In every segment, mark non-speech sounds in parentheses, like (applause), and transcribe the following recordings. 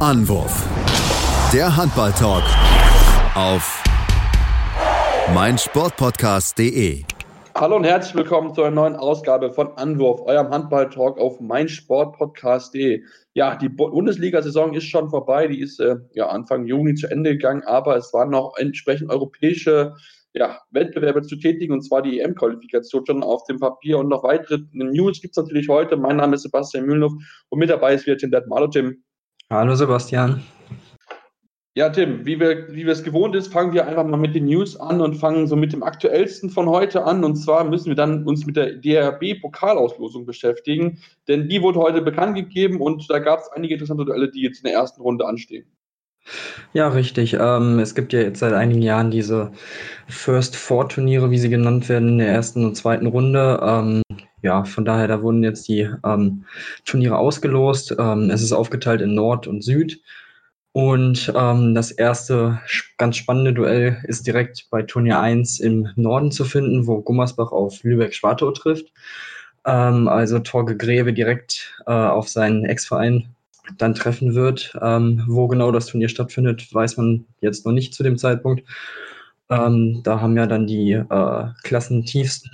Anwurf. Der Handball-Talk auf meinsportpodcast.de. Hallo und herzlich willkommen zu einer neuen Ausgabe von Anwurf, eurem Handball-Talk auf meinsportpodcast.de. Ja, die Bundesliga-Saison ist schon vorbei, die ist äh, ja Anfang Juni zu Ende gegangen, aber es waren noch entsprechend europäische ja, Wettbewerbe zu tätigen, und zwar die EM-Qualifikation schon auf dem Papier und noch weitere News gibt es natürlich heute. Mein Name ist Sebastian Mühlenhoff und mit dabei ist wieder Tim Detmar. Hallo Tim. Hallo Sebastian. Ja, Tim, wie wir, wie wir es gewohnt ist, fangen wir einfach mal mit den News an und fangen so mit dem aktuellsten von heute an. Und zwar müssen wir dann uns mit der DRB-Pokalauslosung beschäftigen, denn die wurde heute bekannt gegeben und da gab es einige interessante Duelle, die jetzt in der ersten Runde anstehen. Ja, richtig. Ähm, es gibt ja jetzt seit einigen Jahren diese First Four Turniere, wie sie genannt werden, in der ersten und zweiten Runde. Ähm, ja, von daher, da wurden jetzt die ähm, Turniere ausgelost. Ähm, es ist aufgeteilt in Nord und Süd. Und ähm, das erste ganz spannende Duell ist direkt bei Turnier 1 im Norden zu finden, wo Gummersbach auf Lübeck-Schwartau trifft. Ähm, also Torge Greve direkt äh, auf seinen Ex-Verein dann treffen wird. Ähm, wo genau das Turnier stattfindet, weiß man jetzt noch nicht zu dem Zeitpunkt. Ähm, da haben ja dann die äh, klassentiefsten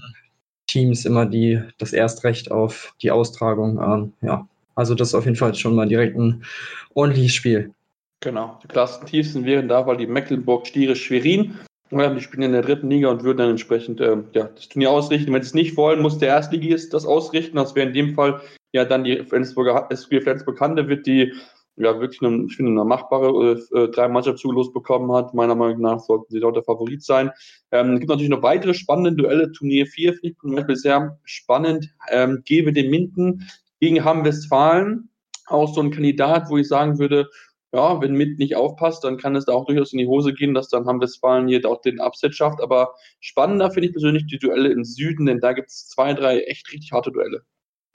Teams immer die, das Erstrecht auf die Austragung. Ähm, ja, also das ist auf jeden Fall schon mal direkt ein ordentliches Spiel. Genau, die Klassentiefsten wären da, weil die Mecklenburg-Stiere Schwerin. Die spielen in der dritten Liga und würden dann entsprechend äh, ja, das Turnier ausrichten. Wenn sie es nicht wollen, muss der Erstligist das ausrichten. Das wäre in dem Fall ja dann die Flensburger SG Flensburg Hande wird, die ja wirklich eine, ich finde, eine machbare äh, äh drei Mannschaft zugelost bekommen hat. Meiner Meinung nach sollten sie dort der Favorit sein. Ähm, es gibt natürlich noch weitere spannende Duelle. Turnier 4 finde ich zum Beispiel sehr spannend. Ähm, Gebe den Minden gegen Hamm-Westfalen. Auch so ein Kandidat, wo ich sagen würde, ja, wenn Mint nicht aufpasst, dann kann es da auch durchaus in die Hose gehen, dass dann Hamm-Westfalen hier auch den Upset schafft. Aber spannender finde ich persönlich die Duelle im Süden, denn da gibt es zwei, drei echt richtig harte Duelle.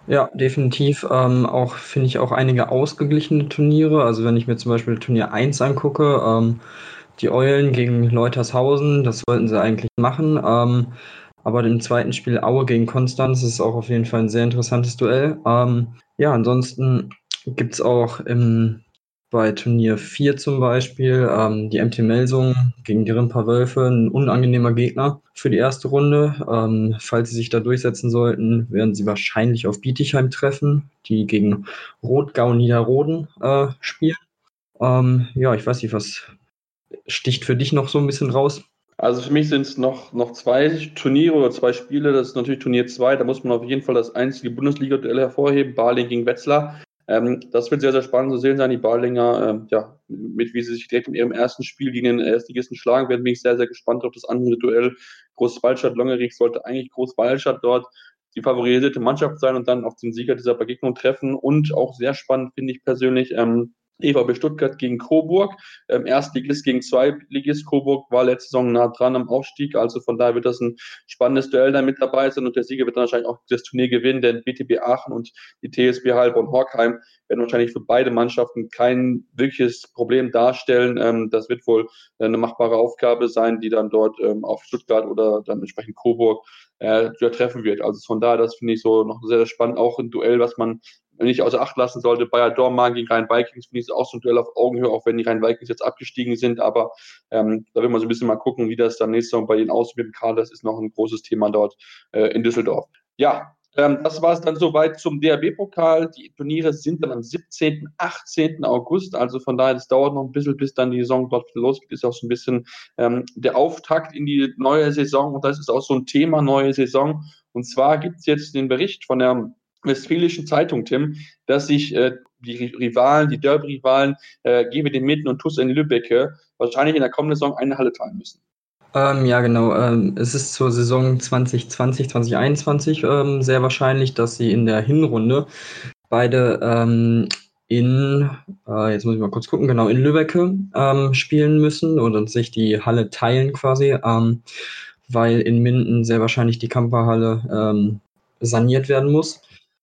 Ja, definitiv. Ähm, auch finde ich auch einige ausgeglichene Turniere. Also wenn ich mir zum Beispiel Turnier 1 angucke, ähm, die Eulen gegen Leutershausen, das wollten sie eigentlich machen. Ähm, aber im zweiten Spiel Aue gegen Konstanz ist auch auf jeden Fall ein sehr interessantes Duell. Ähm, ja, ansonsten gibt es auch im bei Turnier 4 zum Beispiel ähm, die MT Melsung gegen die Rimper Wölfe, ein unangenehmer Gegner für die erste Runde. Ähm, falls sie sich da durchsetzen sollten, werden sie wahrscheinlich auf Bietigheim treffen, die gegen Rotgau Niederroden äh, spielen. Ähm, ja, ich weiß nicht, was sticht für dich noch so ein bisschen raus? Also für mich sind es noch, noch zwei Turniere oder zwei Spiele. Das ist natürlich Turnier 2. Da muss man auf jeden Fall das einzige Bundesliga-Duell hervorheben. Baling gegen Wetzlar. Ähm, das wird sehr, sehr spannend zu sehen sein. Die Barlinger, ähm, ja, mit wie sie sich direkt in ihrem ersten Spiel gegen den Erstligisten schlagen werden, bin ich sehr, sehr gespannt auf das andere Duell. Großwaldstadt, Longerich sollte eigentlich Großwaldstadt dort die favorisierte Mannschaft sein und dann auf den Sieger dieser Begegnung treffen. Und auch sehr spannend finde ich persönlich, ähm, EVB Stuttgart gegen Coburg. Ähm, Erstligist gegen Zweitligist. Coburg war letzte Saison nah dran am Aufstieg. Also von daher wird das ein spannendes Duell da mit dabei sein und der Sieger wird dann wahrscheinlich auch das Turnier gewinnen, denn BTB Aachen und die TSB Heilbronn-Horkheim werden wahrscheinlich für beide Mannschaften kein wirkliches Problem darstellen. Ähm, das wird wohl eine machbare Aufgabe sein, die dann dort ähm, auf Stuttgart oder dann entsprechend Coburg äh, treffen wird. Also von daher, das finde ich so noch sehr, sehr spannend. Auch ein Duell, was man nicht außer Acht lassen sollte. Bayer Dormagen gegen Rhein-Vikings finde ich auch so ein Duell auf Augenhöhe, auch wenn die Rhein-Vikings jetzt abgestiegen sind. Aber ähm, da will man so ein bisschen mal gucken, wie das dann nächstes Jahr bei aussieht mit dem Kader. Das ist noch ein großes Thema dort äh, in Düsseldorf. Ja, ähm, das war es dann soweit zum DRB-Pokal. Die Turniere sind dann am 17., 18. August. Also von daher, es dauert noch ein bisschen, bis dann die Saison dort losgeht. Ist auch so ein bisschen ähm, der Auftakt in die neue Saison. Und das ist auch so ein Thema neue Saison. Und zwar gibt es jetzt den Bericht von der Westfälischen Zeitung, Tim, dass sich äh, die Rivalen, die Derby-Rivalen, äh, Gebe Mitten und Tuss in Lübbecke wahrscheinlich in der kommenden Saison eine Halle teilen müssen. Ähm, ja, genau. Ähm, es ist zur Saison 2020, 2021 ähm, sehr wahrscheinlich, dass sie in der Hinrunde beide ähm, in, äh, jetzt muss ich mal kurz gucken, genau, in Lübbecke ähm, spielen müssen oder sich die Halle teilen quasi, ähm, weil in Minden sehr wahrscheinlich die Kamperhalle saniert werden muss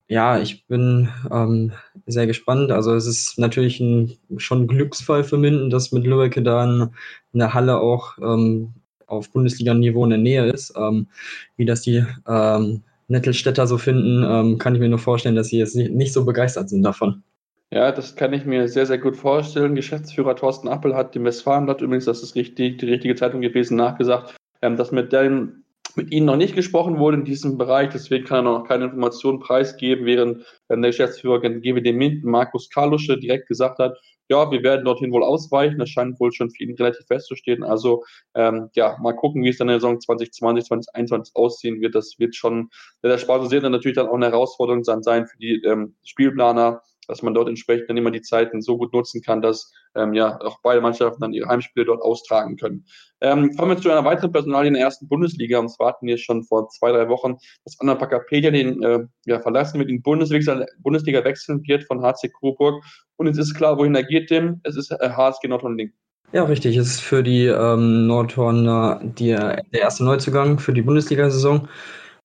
ja, ich bin ähm, sehr gespannt. Also es ist natürlich ein, schon ein Glücksfall für Minden, dass mit Lübeck da in, in der Halle auch ähm, auf Bundesliga-Niveau in der Nähe ist. Ähm, wie das die ähm, Nettelstädter so finden, ähm, kann ich mir nur vorstellen, dass sie jetzt nicht, nicht so begeistert sind davon. Ja, das kann ich mir sehr, sehr gut vorstellen. Geschäftsführer Thorsten Appel hat dem Westfalenblatt übrigens, das ist richtig, die richtige Zeitung gewesen, nachgesagt, ähm, dass mit dem mit Ihnen noch nicht gesprochen wurde in diesem Bereich, deswegen kann er noch keine Informationen preisgeben, während der Geschäftsführer GWD Minden, Markus Karlusche, direkt gesagt hat, ja, wir werden dorthin wohl ausweichen. Das scheint wohl schon für ihn relativ festzustehen. Also ähm, ja, mal gucken, wie es dann in der Saison 2020, 2021 aussehen wird. Das wird schon sehr, sehr spannend. Das wird dann natürlich dann auch eine Herausforderung sein für die ähm, Spielplaner, dass man dort entsprechend dann immer die Zeiten so gut nutzen kann, dass ähm, ja auch beide Mannschaften dann ihre Heimspiele dort austragen können. Ähm, kommen wir zu einer weiteren Personalie in der ersten Bundesliga. Und zwar hatten wir schon vor zwei, drei Wochen, dass Anna Pakapedia den äh, ja, verlassen mit in Bundesliga, wechseln wird von HC Coburg. Und jetzt ist klar, wohin er geht, Tim. Es ist äh, HSG Nordhorn Link. Ja, richtig. Es ist für die ähm, Nordhorner die, der erste Neuzugang für die Bundesliga-Saison.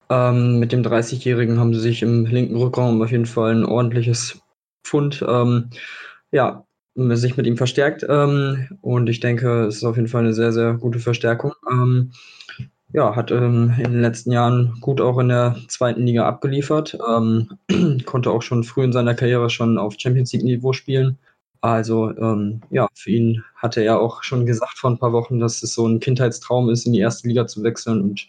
Ähm, mit dem 30-Jährigen haben sie sich im linken Rückraum auf jeden Fall ein ordentliches Pfund, ähm, ja, sich mit ihm verstärkt. Ähm, und ich denke, es ist auf jeden Fall eine sehr, sehr gute Verstärkung. Ähm, ja, hat ähm, in den letzten Jahren gut auch in der zweiten Liga abgeliefert, ähm, (clears throat) konnte auch schon früh in seiner Karriere schon auf Champions League-Niveau spielen. Also ähm, ja, für ihn hatte er auch schon gesagt vor ein paar Wochen, dass es so ein Kindheitstraum ist, in die erste Liga zu wechseln. Und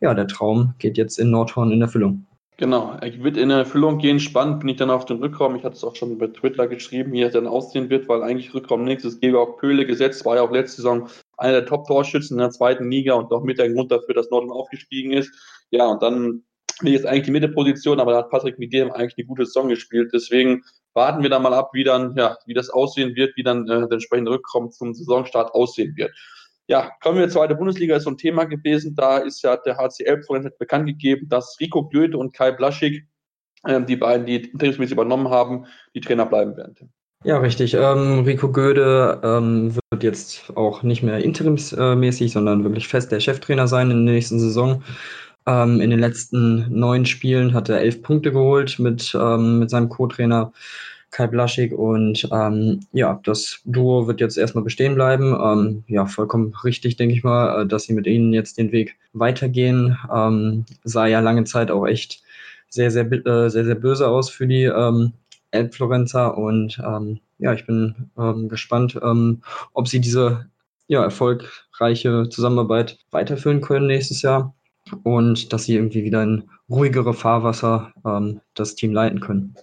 ja, der Traum geht jetzt in Nordhorn in Erfüllung. Genau, er wird in Erfüllung gehen. Spannend bin ich dann auf den Rückraum. Ich hatte es auch schon bei Twitter geschrieben, wie er dann aussehen wird, weil eigentlich Rückraum nächstes Georg Pöhle gesetzt, war ja auch letzte Saison einer der Top-Torschützen in der zweiten Liga und auch mit der Grund dafür, dass Norden aufgestiegen ist. Ja, und dann bin ich jetzt eigentlich die Mitteposition, aber da hat Patrick mit dem eigentlich eine gute Saison gespielt. Deswegen warten wir da mal ab, wie dann, ja, wie das aussehen wird, wie dann äh, der entsprechende Rückraum zum Saisonstart aussehen wird. Ja, kommen wir zur zweiten Bundesliga, ist so ein Thema gewesen. Da ist ja der HCL vorhin bekannt gegeben, dass Rico Glöte und Kai Blaschig, äh, die beiden, die interimsmäßig übernommen haben, die Trainer bleiben werden. Ja, richtig. Ähm, Rico Göde ähm, wird jetzt auch nicht mehr interimsmäßig, sondern wirklich fest der Cheftrainer sein in der nächsten Saison. Ähm, in den letzten neun Spielen hat er elf Punkte geholt mit, ähm, mit seinem Co-Trainer Kai Blaschig und ähm, ja, das Duo wird jetzt erstmal bestehen bleiben. Ähm, ja, vollkommen richtig, denke ich mal, äh, dass sie mit ihnen jetzt den Weg weitergehen. Ähm, sah ja lange Zeit auch echt sehr, sehr, äh, sehr, sehr böse aus für die ähm, Elbflorenzer und ähm, ja, ich bin ähm, gespannt, ähm, ob sie diese ja, erfolgreiche Zusammenarbeit weiterführen können nächstes Jahr und dass sie irgendwie wieder in ruhigere Fahrwasser das Team leiten können.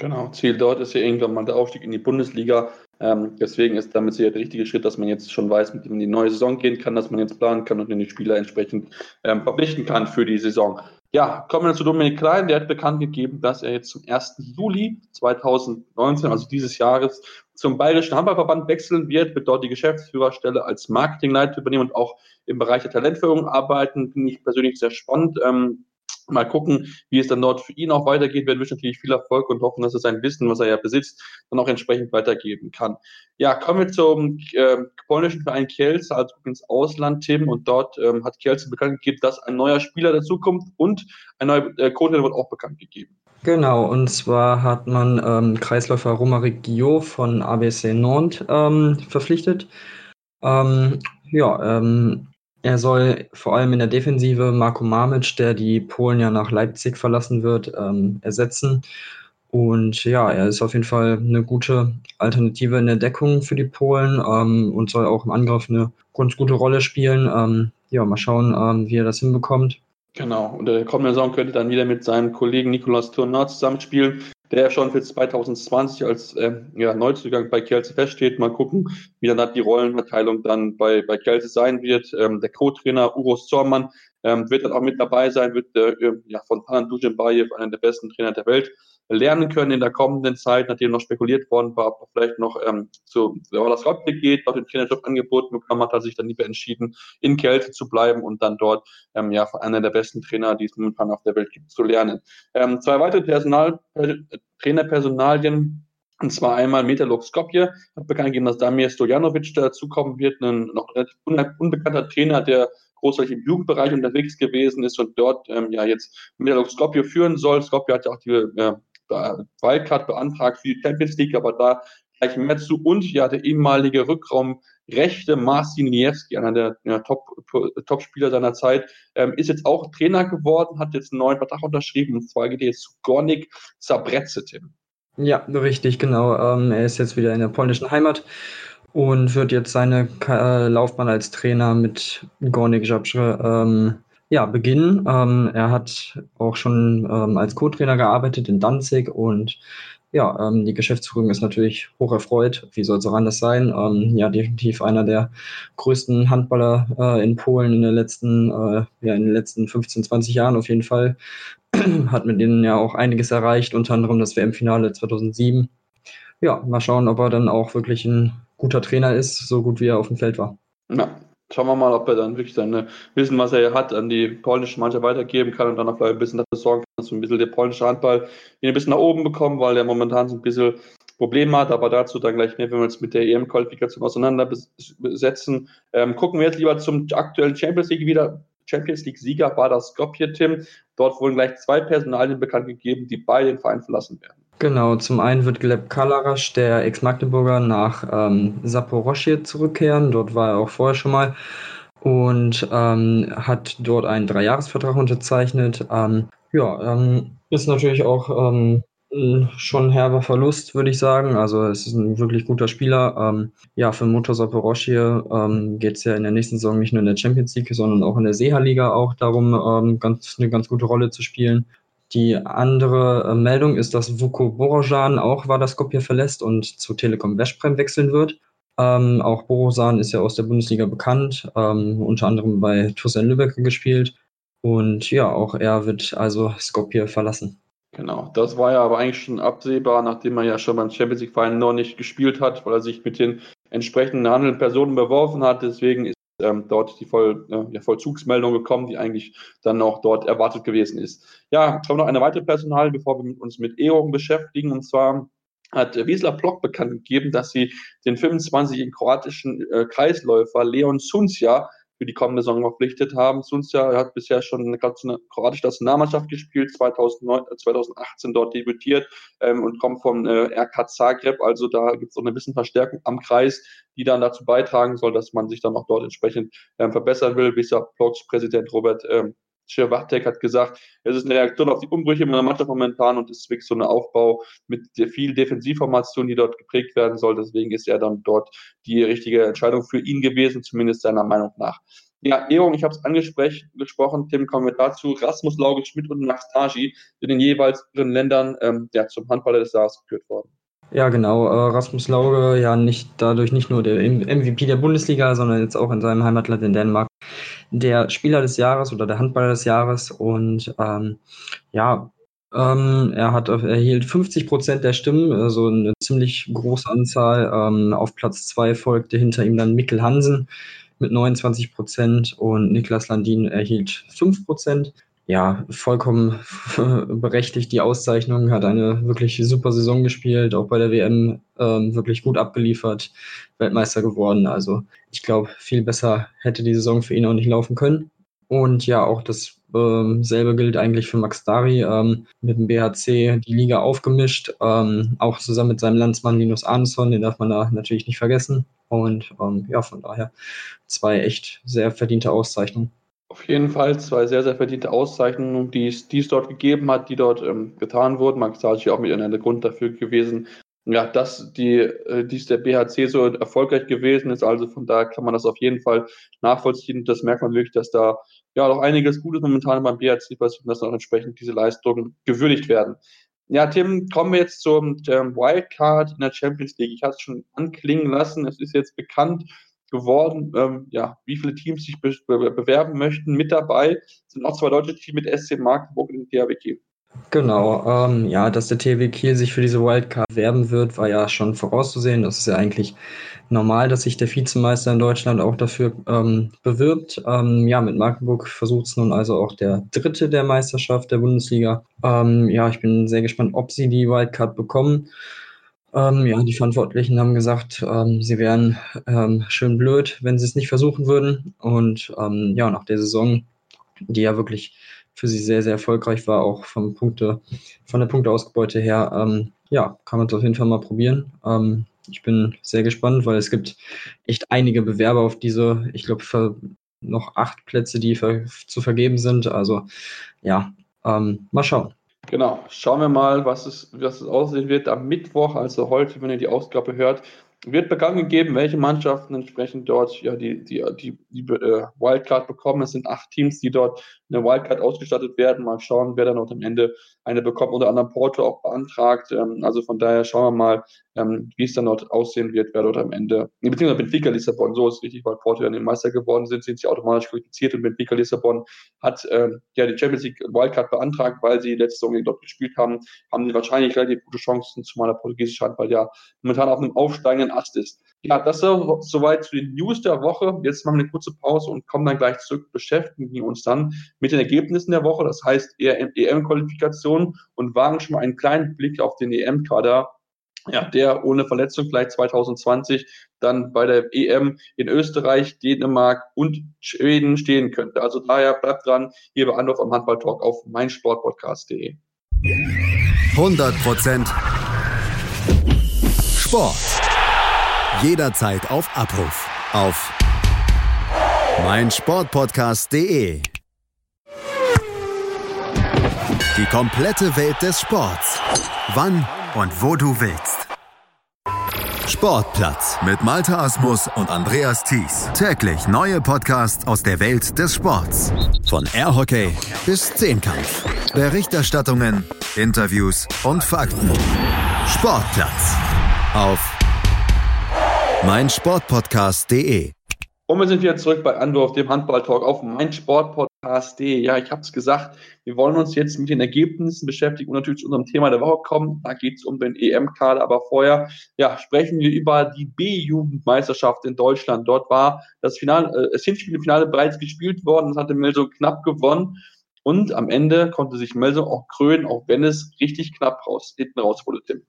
Genau, Ziel dort ist ja irgendwann mal der Aufstieg in die Bundesliga. Ähm, deswegen ist damit sicher der richtige Schritt, dass man jetzt schon weiß, mit dem in die neue Saison gehen kann, dass man jetzt planen kann und den Spieler entsprechend ähm, verpflichten kann für die Saison. Ja, kommen wir zu Dominik Klein. Der hat bekannt gegeben, dass er jetzt zum 1. Juli 2019, also dieses Jahres, zum Bayerischen Handballverband wechseln wird, wird dort die Geschäftsführerstelle als Marketingleiter übernehmen und auch im Bereich der Talentführung arbeiten. Finde ich persönlich sehr spannend. Ähm, Mal gucken, wie es dann dort für ihn auch weitergeht. Wir wünschen natürlich viel Erfolg und hoffen, dass er sein Wissen, was er ja besitzt, dann auch entsprechend weitergeben kann. Ja, kommen wir zum äh, polnischen Verein Kielce, also ins Ausland, Tim. Und dort ähm, hat Kielce bekannt gegeben, dass ein neuer Spieler dazukommt und ein neuer äh, Code wird auch bekannt gegeben. Genau, und zwar hat man ähm, Kreisläufer Romaric Guillot von ABC Nantes ähm, verpflichtet. Ähm, ja, ähm, er soll vor allem in der Defensive Marco Mamic, der die Polen ja nach Leipzig verlassen wird, ähm, ersetzen. Und ja, er ist auf jeden Fall eine gute Alternative in der Deckung für die Polen ähm, und soll auch im Angriff eine ganz gute Rolle spielen. Ähm, ja, mal schauen, ähm, wie er das hinbekommt. Genau, und der kommende Saison könnte dann wieder mit seinem Kollegen Nicolas Tournat zusammenspielen der schon für 2020 als äh, ja, Neuzugang bei Kielce feststeht. Mal gucken, wie dann die Rollenverteilung dann bei, bei Kielce sein wird. Ähm, der Co-Trainer Uros Zormann ähm, wird dann auch mit dabei sein, wird äh, ja, von Panan Dujenbayev, einer der besten Trainer der Welt, lernen können in der kommenden Zeit, nachdem noch spekuliert worden war, ob vielleicht noch ähm, zu Wallace Roddick geht, noch den Trainerjob angeboten bekommen hat, hat sich dann lieber entschieden, in Kälte zu bleiben und dann dort ähm, ja von einer der besten Trainer, die es momentan auf der Welt gibt, zu lernen. Ähm, zwei weitere Personal, äh, Trainerpersonalien und zwar einmal Metalog Skopje hat bekannt gegeben, dass Damir Stojanovic dazukommen wird, ein noch unbekannter Trainer, der großartig im Jugendbereich unterwegs gewesen ist und dort ähm, ja jetzt Metalog Skopje führen soll. Skopje hat ja auch die äh, Wildcard beantragt für die Champions League, aber da gleich mehr zu. Und ja, der ehemalige Rückraum Rechte Marcin Niewski, einer der ja, Top-Spieler Top seiner Zeit, ähm, ist jetzt auch Trainer geworden, hat jetzt einen neuen Vertrag unterschrieben und zwar geht er jetzt zu Gornik Zabretze, Ja, richtig, genau. Ähm, er ist jetzt wieder in der polnischen Heimat und wird jetzt seine äh, Laufbahn als Trainer mit Gornik Zabrze ähm, ja, beginnen. Ähm, er hat auch schon ähm, als Co-Trainer gearbeitet in Danzig und ja, ähm, die Geschäftsführung ist natürlich hoch erfreut. Wie soll es auch anders sein? Ähm, ja, definitiv einer der größten Handballer äh, in Polen in den letzten, äh, ja, in den letzten 15, 20 Jahren auf jeden Fall. (clears throat) Hat mit denen ja auch einiges erreicht, unter anderem das WM-Finale 2007. Ja, mal schauen, ob er dann auch wirklich ein guter Trainer ist, so gut wie er auf dem Feld war. Ja, schauen wir mal, ob er dann wirklich sein Wissen, was er hat, an die polnische Mannschaft weitergeben kann und dann auch vielleicht ein bisschen dafür sorgen kann, dass so ein bisschen der polnische Handball ein bisschen nach oben bekommen, weil der momentan so ein bisschen Probleme hat, aber dazu dann gleich mehr, wenn wir uns mit der EM-Qualifikation auseinandersetzen. Ähm, gucken wir jetzt lieber zum aktuellen Champions League wieder. Champions League-Sieger war das Skopje-Tim. Dort wurden gleich zwei Personalien bekannt gegeben, die beide den Verein verlassen werden. Genau, zum einen wird Gleb Kalarasch, der Ex-Magdeburger, nach ähm, Saporoschje zurückkehren. Dort war er auch vorher schon mal und ähm, hat dort einen Dreijahresvertrag unterzeichnet. Ähm, ja, ähm, ist natürlich auch ähm, schon ein herber Verlust, würde ich sagen. Also es ist ein wirklich guter Spieler. Ähm, ja, für Motor Saporoschje ähm, geht es ja in der nächsten Saison nicht nur in der Champions League, sondern auch in der Seha-Liga auch darum, ähm, ganz, eine ganz gute Rolle zu spielen. Die andere äh, Meldung ist, dass Vuko Borojan auch Skopje verlässt und zu Telekom Veszprem wechseln wird. Ähm, auch Borosan ist ja aus der Bundesliga bekannt, ähm, unter anderem bei Tussen Lübeck gespielt. Und ja, auch er wird also Skopje verlassen. Genau, das war ja aber eigentlich schon absehbar, nachdem er ja schon beim Champions League-Verein noch nicht gespielt hat, weil er sich mit den entsprechenden handelnden Personen beworfen hat. Deswegen ähm, dort die Voll, äh, Vollzugsmeldung gekommen, die eigentlich dann auch dort erwartet gewesen ist. Ja, schauen wir noch eine weitere Personal, bevor wir uns mit Ehrungen beschäftigen. Und zwar hat Wiesler Block bekannt gegeben, dass sie den 25-jährigen kroatischen äh, Kreisläufer Leon Suncja für die kommende Saison verpflichtet haben. Suncja hat bisher schon eine kroatische Nationalmannschaft gespielt, 2009, 2018 äh, dort debütiert ähm, und kommt vom äh, RK Zagreb. Also da gibt es so eine bisschen Verstärkung am Kreis, die dann dazu beitragen soll, dass man sich dann auch dort entsprechend ähm, verbessern will. Wie Blogs Präsident Robert ähm, Schirwachtek hat gesagt, es ist eine Reaktion auf die Umbrüche in der Mannschaft momentan und es ist wirklich so ein Aufbau mit viel Defensivformation, die dort geprägt werden soll. Deswegen ist er dann dort die richtige Entscheidung für ihn gewesen, zumindest seiner Meinung nach. Ja, Ehrung, ich habe es angesprochen, Tim, kommen wir dazu. Rasmus Lauge Schmidt und Max sind in jeweils ihren Ländern ähm, ja, zum Handballer des Jahres geführt worden. Ja, genau. Äh, Rasmus Lauge, ja, nicht dadurch nicht nur der MVP der Bundesliga, sondern jetzt auch in seinem Heimatland in Dänemark der Spieler des Jahres oder der Handballer des Jahres. Und ähm, ja, ähm, er hat erhielt 50 Prozent der Stimmen, also eine ziemlich große Anzahl. Ähm, auf Platz zwei folgte hinter ihm dann Mikkel Hansen mit 29 Prozent und Niklas Landin erhielt 5 Prozent ja, vollkommen (laughs) berechtigt die Auszeichnung, hat eine wirklich super Saison gespielt, auch bei der WM ähm, wirklich gut abgeliefert, Weltmeister geworden. Also ich glaube, viel besser hätte die Saison für ihn auch nicht laufen können. Und ja, auch das ähm, gilt eigentlich für Max Dari ähm, mit dem BHC die Liga aufgemischt, ähm, auch zusammen mit seinem Landsmann Linus Arnson, den darf man da natürlich nicht vergessen. Und ähm, ja, von daher zwei echt sehr verdiente Auszeichnungen. Auf jeden Fall zwei sehr, sehr verdiente Auszeichnungen, die es, die es dort gegeben hat, die dort ähm, getan wurden. Max Sarchi auch mit einer Grund dafür gewesen, ja, dass die, äh, dies der BHC so erfolgreich gewesen ist. Also von daher kann man das auf jeden Fall nachvollziehen. Das merkt man wirklich, dass da ja noch einiges Gutes momentan beim BHC passiert und dass auch entsprechend diese Leistungen gewürdigt werden. Ja, Tim, kommen wir jetzt zum Wildcard in der Champions League. Ich habe es schon anklingen lassen. Es ist jetzt bekannt, geworden, ähm, ja, wie viele Teams sich be be bewerben möchten. Mit dabei sind auch zwei deutsche Teams mit SC Magdeburg und THW Kiel. Genau, ähm, ja, dass der THW Kiel sich für diese Wildcard werben wird, war ja schon vorauszusehen. Das ist ja eigentlich normal, dass sich der Vizemeister in Deutschland auch dafür ähm, bewirbt. Ähm, ja, mit Magdeburg versucht es nun also auch der dritte der Meisterschaft der Bundesliga. Ähm, ja, ich bin sehr gespannt, ob sie die Wildcard bekommen. Ähm, ja, die Verantwortlichen haben gesagt, ähm, sie wären ähm, schön blöd, wenn sie es nicht versuchen würden. Und ähm, ja, nach der Saison, die ja wirklich für sie sehr, sehr erfolgreich war, auch vom Punkte, von der Punkteausbeute her, ähm, ja, kann man es auf jeden Fall mal probieren. Ähm, ich bin sehr gespannt, weil es gibt echt einige Bewerber auf diese, ich glaube, noch acht Plätze, die ver zu vergeben sind. Also ja, mal schauen. Genau, schauen wir mal, was es, was es aussehen wird am Mittwoch, also heute, wenn ihr die Ausgabe hört wird bekannt gegeben, welche Mannschaften entsprechend dort ja die, die, die, die äh, Wildcard bekommen. Es sind acht Teams, die dort eine Wildcard ausgestattet werden. Mal schauen, wer dann noch am Ende eine bekommt, unter anderem Porto auch beantragt. Ähm, also von daher schauen wir mal, ähm, wie es dann dort aussehen wird, wer dort am Ende, nee, beziehungsweise Benfica Lissabon, so ist richtig, weil Porto ja den Meister geworden sind, sind sie automatisch qualifiziert und Benfica Lissabon hat ähm, ja die Champions League Wildcard beantragt, weil sie letzte Saison dort gespielt haben, haben sie wahrscheinlich relativ gute Chancen, zumal der portugiesische Handball ja momentan auf einem aufsteigenden Ast ist. Ja, das ist soweit zu den News der Woche. Jetzt machen wir eine kurze Pause und kommen dann gleich zurück, beschäftigen uns dann mit den Ergebnissen der Woche, das heißt EM-Qualifikation und wagen schon mal einen kleinen Blick auf den EM-Kader ja, der ohne Verletzung vielleicht 2020 dann bei der EM in Österreich, Dänemark und Schweden stehen könnte. Also daher bleibt dran, hier bei Anruf am Handballtalk auf meinsportpodcast.de. 100% Sport. Jederzeit auf Abruf. Auf meinsportpodcast.de. Die komplette Welt des Sports. Wann und wo du willst. Sportplatz mit Malta Asmus und Andreas Thies. Täglich neue Podcasts aus der Welt des Sports. Von Airhockey bis Zehnkampf. Berichterstattungen, Interviews und Fakten. Sportplatz auf meinsportpodcast.de. Und wir sind wieder zurück bei Andorf, dem Handball-Talk auf meinsportpodcast.de. Ja, ich habe es gesagt, wir wollen uns jetzt mit den Ergebnissen beschäftigen und natürlich zu unserem Thema der Woche kommen. Da geht es um den EM-Kader, aber vorher ja, sprechen wir über die B-Jugendmeisterschaft in Deutschland. Dort war das Finale, äh, das Hinspielfinale bereits gespielt worden. Das hatte Melsung knapp gewonnen. Und am Ende konnte sich Melsung auch krönen, auch wenn es richtig knapp raus, hinten raus wurde, Tim.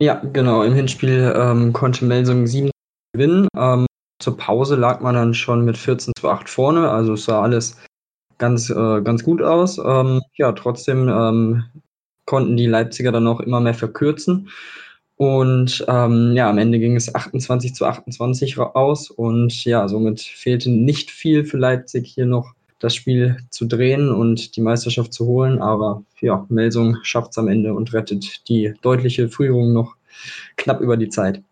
Ja, genau. Im Hinspiel ähm, konnte Melsung sieben gewinnen. Ähm, zur Pause lag man dann schon mit 14 zu 8 vorne, also es sah alles ganz, äh, ganz gut aus. Ähm, ja, trotzdem ähm, konnten die Leipziger dann auch immer mehr verkürzen. Und ähm, ja, am Ende ging es 28 zu 28 aus und ja, somit fehlte nicht viel für Leipzig hier noch das Spiel zu drehen und die Meisterschaft zu holen. Aber ja, Melsung schafft es am Ende und rettet die deutliche Führung noch knapp über die Zeit.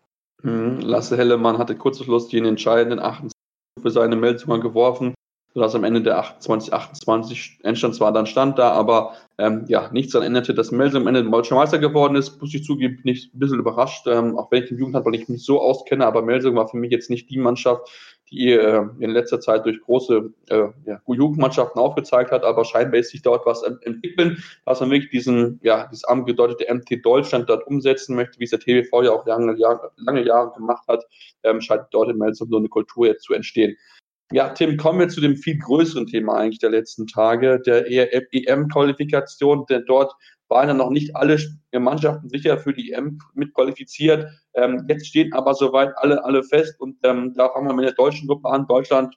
Mhm. Lasse Hellemann hatte kurz Schluss den entscheidenden 28 für seine Melzunger geworfen, sodass am Ende der 28, 28 Endstand zwar dann stand da, aber ähm, ja, nichts daran änderte, dass Melsung am Ende Deutscher Meister geworden ist. Muss ich zugeben, bin ich ein bisschen überrascht, ähm, auch wenn ich den Jugendhandball nicht so auskenne, aber Melsung war für mich jetzt nicht die Mannschaft, die äh, in letzter Zeit durch große äh, ja, Jugendmannschaften aufgezeigt hat, aber scheinbar ist sich dort was entwickeln, dass man wirklich diesen, ja, dieses angedeutete MT Deutschland dort umsetzen möchte, wie es der TVV ja auch lange, Jahre, lange Jahre gemacht hat, ähm, scheint dort in Melsung so eine Kultur jetzt zu entstehen. Ja, Tim, kommen wir zu dem viel größeren Thema eigentlich der letzten Tage, der EM-Qualifikation, denn dort waren ja noch nicht alle Mannschaften sicher für die EM mitqualifiziert. Ähm, jetzt stehen aber soweit alle, alle fest und ähm, da fangen wir mit der deutschen Gruppe an. Deutschland,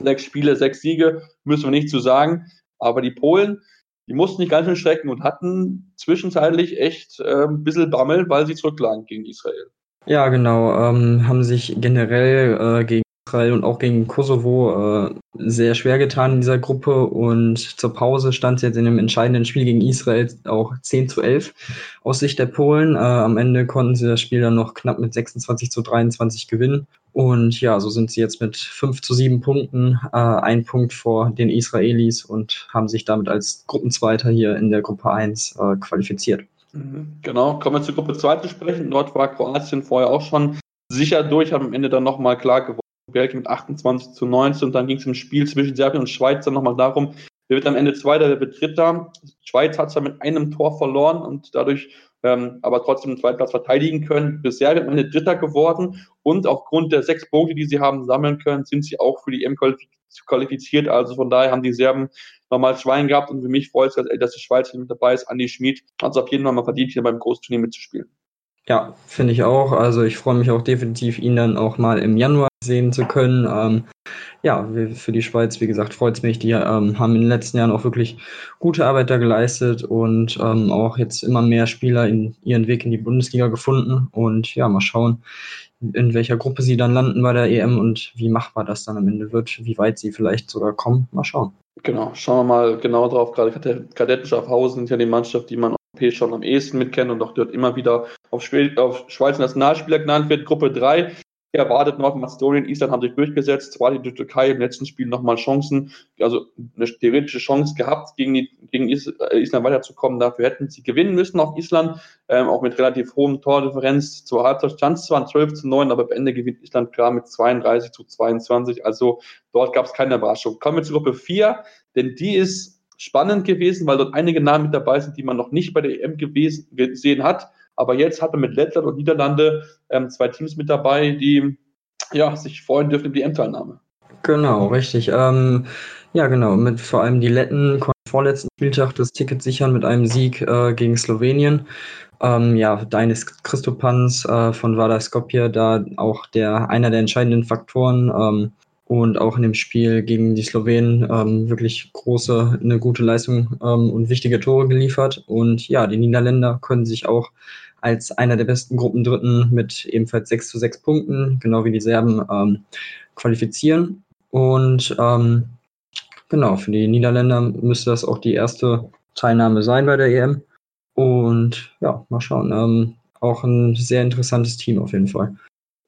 sechs Spiele, sechs Siege, müssen wir nicht zu sagen. Aber die Polen, die mussten nicht ganz schön schrecken und hatten zwischenzeitlich echt äh, ein bisschen Bammel, weil sie zurücklagen gegen Israel. Ja, genau. Ähm, haben sich generell äh, gegen und auch gegen Kosovo äh, sehr schwer getan in dieser Gruppe und zur Pause stand es jetzt in einem entscheidenden Spiel gegen Israel auch 10 zu 11 aus Sicht der Polen. Äh, am Ende konnten sie das Spiel dann noch knapp mit 26 zu 23 gewinnen und ja, so sind sie jetzt mit 5 zu 7 Punkten, äh, ein Punkt vor den Israelis und haben sich damit als Gruppenzweiter hier in der Gruppe 1 äh, qualifiziert. Mhm, genau, kommen wir zur Gruppe 2 zu sprechen. Dort war Kroatien vorher auch schon sicher durch, haben am Ende dann nochmal klar gewonnen Belgien mit 28 zu 19 und dann ging es im Spiel zwischen Serbien und Schweiz dann nochmal darum, wer wird am Ende Zweiter, wer wird Dritter. Schweiz hat zwar mit einem Tor verloren und dadurch ähm, aber trotzdem den zweiten Platz verteidigen können. Für Serbien am Ende Dritter geworden und aufgrund der sechs Punkte, die sie haben sammeln können, sind sie auch für die EM qualifiziert. Also von daher haben die Serben nochmal Schwein gehabt und für mich freut es, dass die Schweiz mit dabei ist. Andi Schmid hat es auf jeden Fall mal verdient, hier beim Großturnier mitzuspielen. Ja, finde ich auch. Also ich freue mich auch definitiv, ihn dann auch mal im Januar sehen zu können. Ähm, ja, für die Schweiz, wie gesagt, freut es mich. Die ähm, haben in den letzten Jahren auch wirklich gute Arbeit da geleistet und ähm, auch jetzt immer mehr Spieler in ihren Weg in die Bundesliga gefunden. Und ja, mal schauen, in welcher Gruppe sie dann landen bei der EM und wie machbar das dann am Ende wird, wie weit sie vielleicht sogar kommen. Mal schauen. Genau, schauen wir mal genau drauf. Gerade Kadetten Schaffhausen sind ja die Mannschaft, die man schon am ehesten mitkennt und auch dort immer wieder auf, Schweiz, auf Schweizer Nationalspieler genannt wird. Gruppe 3 erwartet Nordmazedonien, Island haben sich durchgesetzt, zwar die Türkei im letzten Spiel nochmal Chancen, also eine theoretische Chance gehabt, gegen, die, gegen äh, Island weiterzukommen. Dafür hätten sie gewinnen müssen auf Island, ähm, auch mit relativ hohem Tordifferenz. Zur Halbzeit stand zwar 12 zu 9, aber am Ende gewinnt Island klar mit 32 zu 22. Also dort gab es keine Überraschung. Kommen wir zur Gruppe 4, denn die ist spannend gewesen, weil dort einige Namen mit dabei sind, die man noch nicht bei der EM gewesen, gesehen hat. Aber jetzt hat man mit Lettland und Niederlande ähm, zwei Teams mit dabei, die ja, sich freuen dürfen über die EM-Teilnahme. Genau, richtig. Ähm, ja, genau. Mit vor allem die Letten konnten vorletzten Spieltag das Ticket sichern mit einem Sieg äh, gegen Slowenien. Ähm, ja, Deines Christopans äh, von Vardar Skopje, da auch der einer der entscheidenden Faktoren ähm, und auch in dem Spiel gegen die Slowenen ähm, wirklich große, eine gute Leistung ähm, und wichtige Tore geliefert. Und ja, die Niederländer können sich auch als einer der besten Gruppendritten mit ebenfalls 6 zu 6 Punkten, genau wie die Serben, ähm, qualifizieren. Und ähm, genau, für die Niederländer müsste das auch die erste Teilnahme sein bei der EM. Und ja, mal schauen. Ähm, auch ein sehr interessantes Team auf jeden Fall.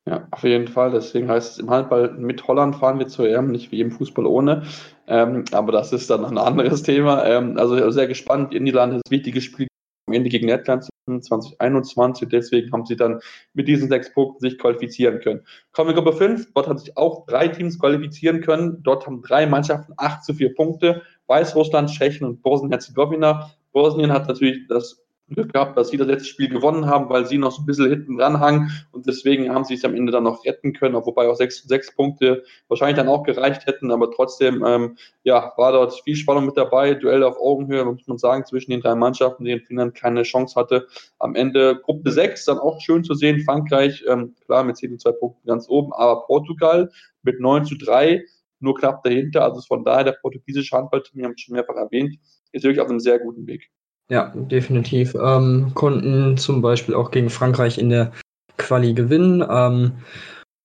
Ja, auf jeden Fall. Deswegen heißt es im Handball mit Holland fahren wir zur EM, nicht wie im Fußball ohne. Ähm, aber das ist dann ein anderes Thema. Ähm, also sehr gespannt. In Niederlande ist ein wichtiges Spiel am Ende gegen Lettland 2021. Deswegen haben sie dann mit diesen sechs Punkten sich qualifizieren können. Kommen wir Gruppe 5. Dort haben sich auch drei Teams qualifizieren können. Dort haben drei Mannschaften 8 zu 4 Punkte. Weißrussland, Tschechien und Bosnien-Herzegowina. Bosnien hat natürlich das Glück gehabt, dass sie das letzte Spiel gewonnen haben, weil sie noch so ein bisschen hinten dran hangen und deswegen haben sie es am Ende dann noch retten können, wobei auch sechs, sechs Punkte wahrscheinlich dann auch gereicht hätten, aber trotzdem, ähm, ja, war dort viel Spannung mit dabei, Duell auf Augenhöhe, muss man sagen, zwischen den drei Mannschaften, denen Finnland keine Chance hatte. Am Ende Gruppe 6, dann auch schön zu sehen, Frankreich, ähm, klar, mit 10 und 2 Punkten ganz oben, aber Portugal mit 9 zu 3, nur knapp dahinter, also von daher der portugiesische Handballteam, wir haben es schon mehrfach erwähnt, ist wirklich auf einem sehr guten Weg. Ja, definitiv. Ähm, konnten zum Beispiel auch gegen Frankreich in der Quali gewinnen. Ähm,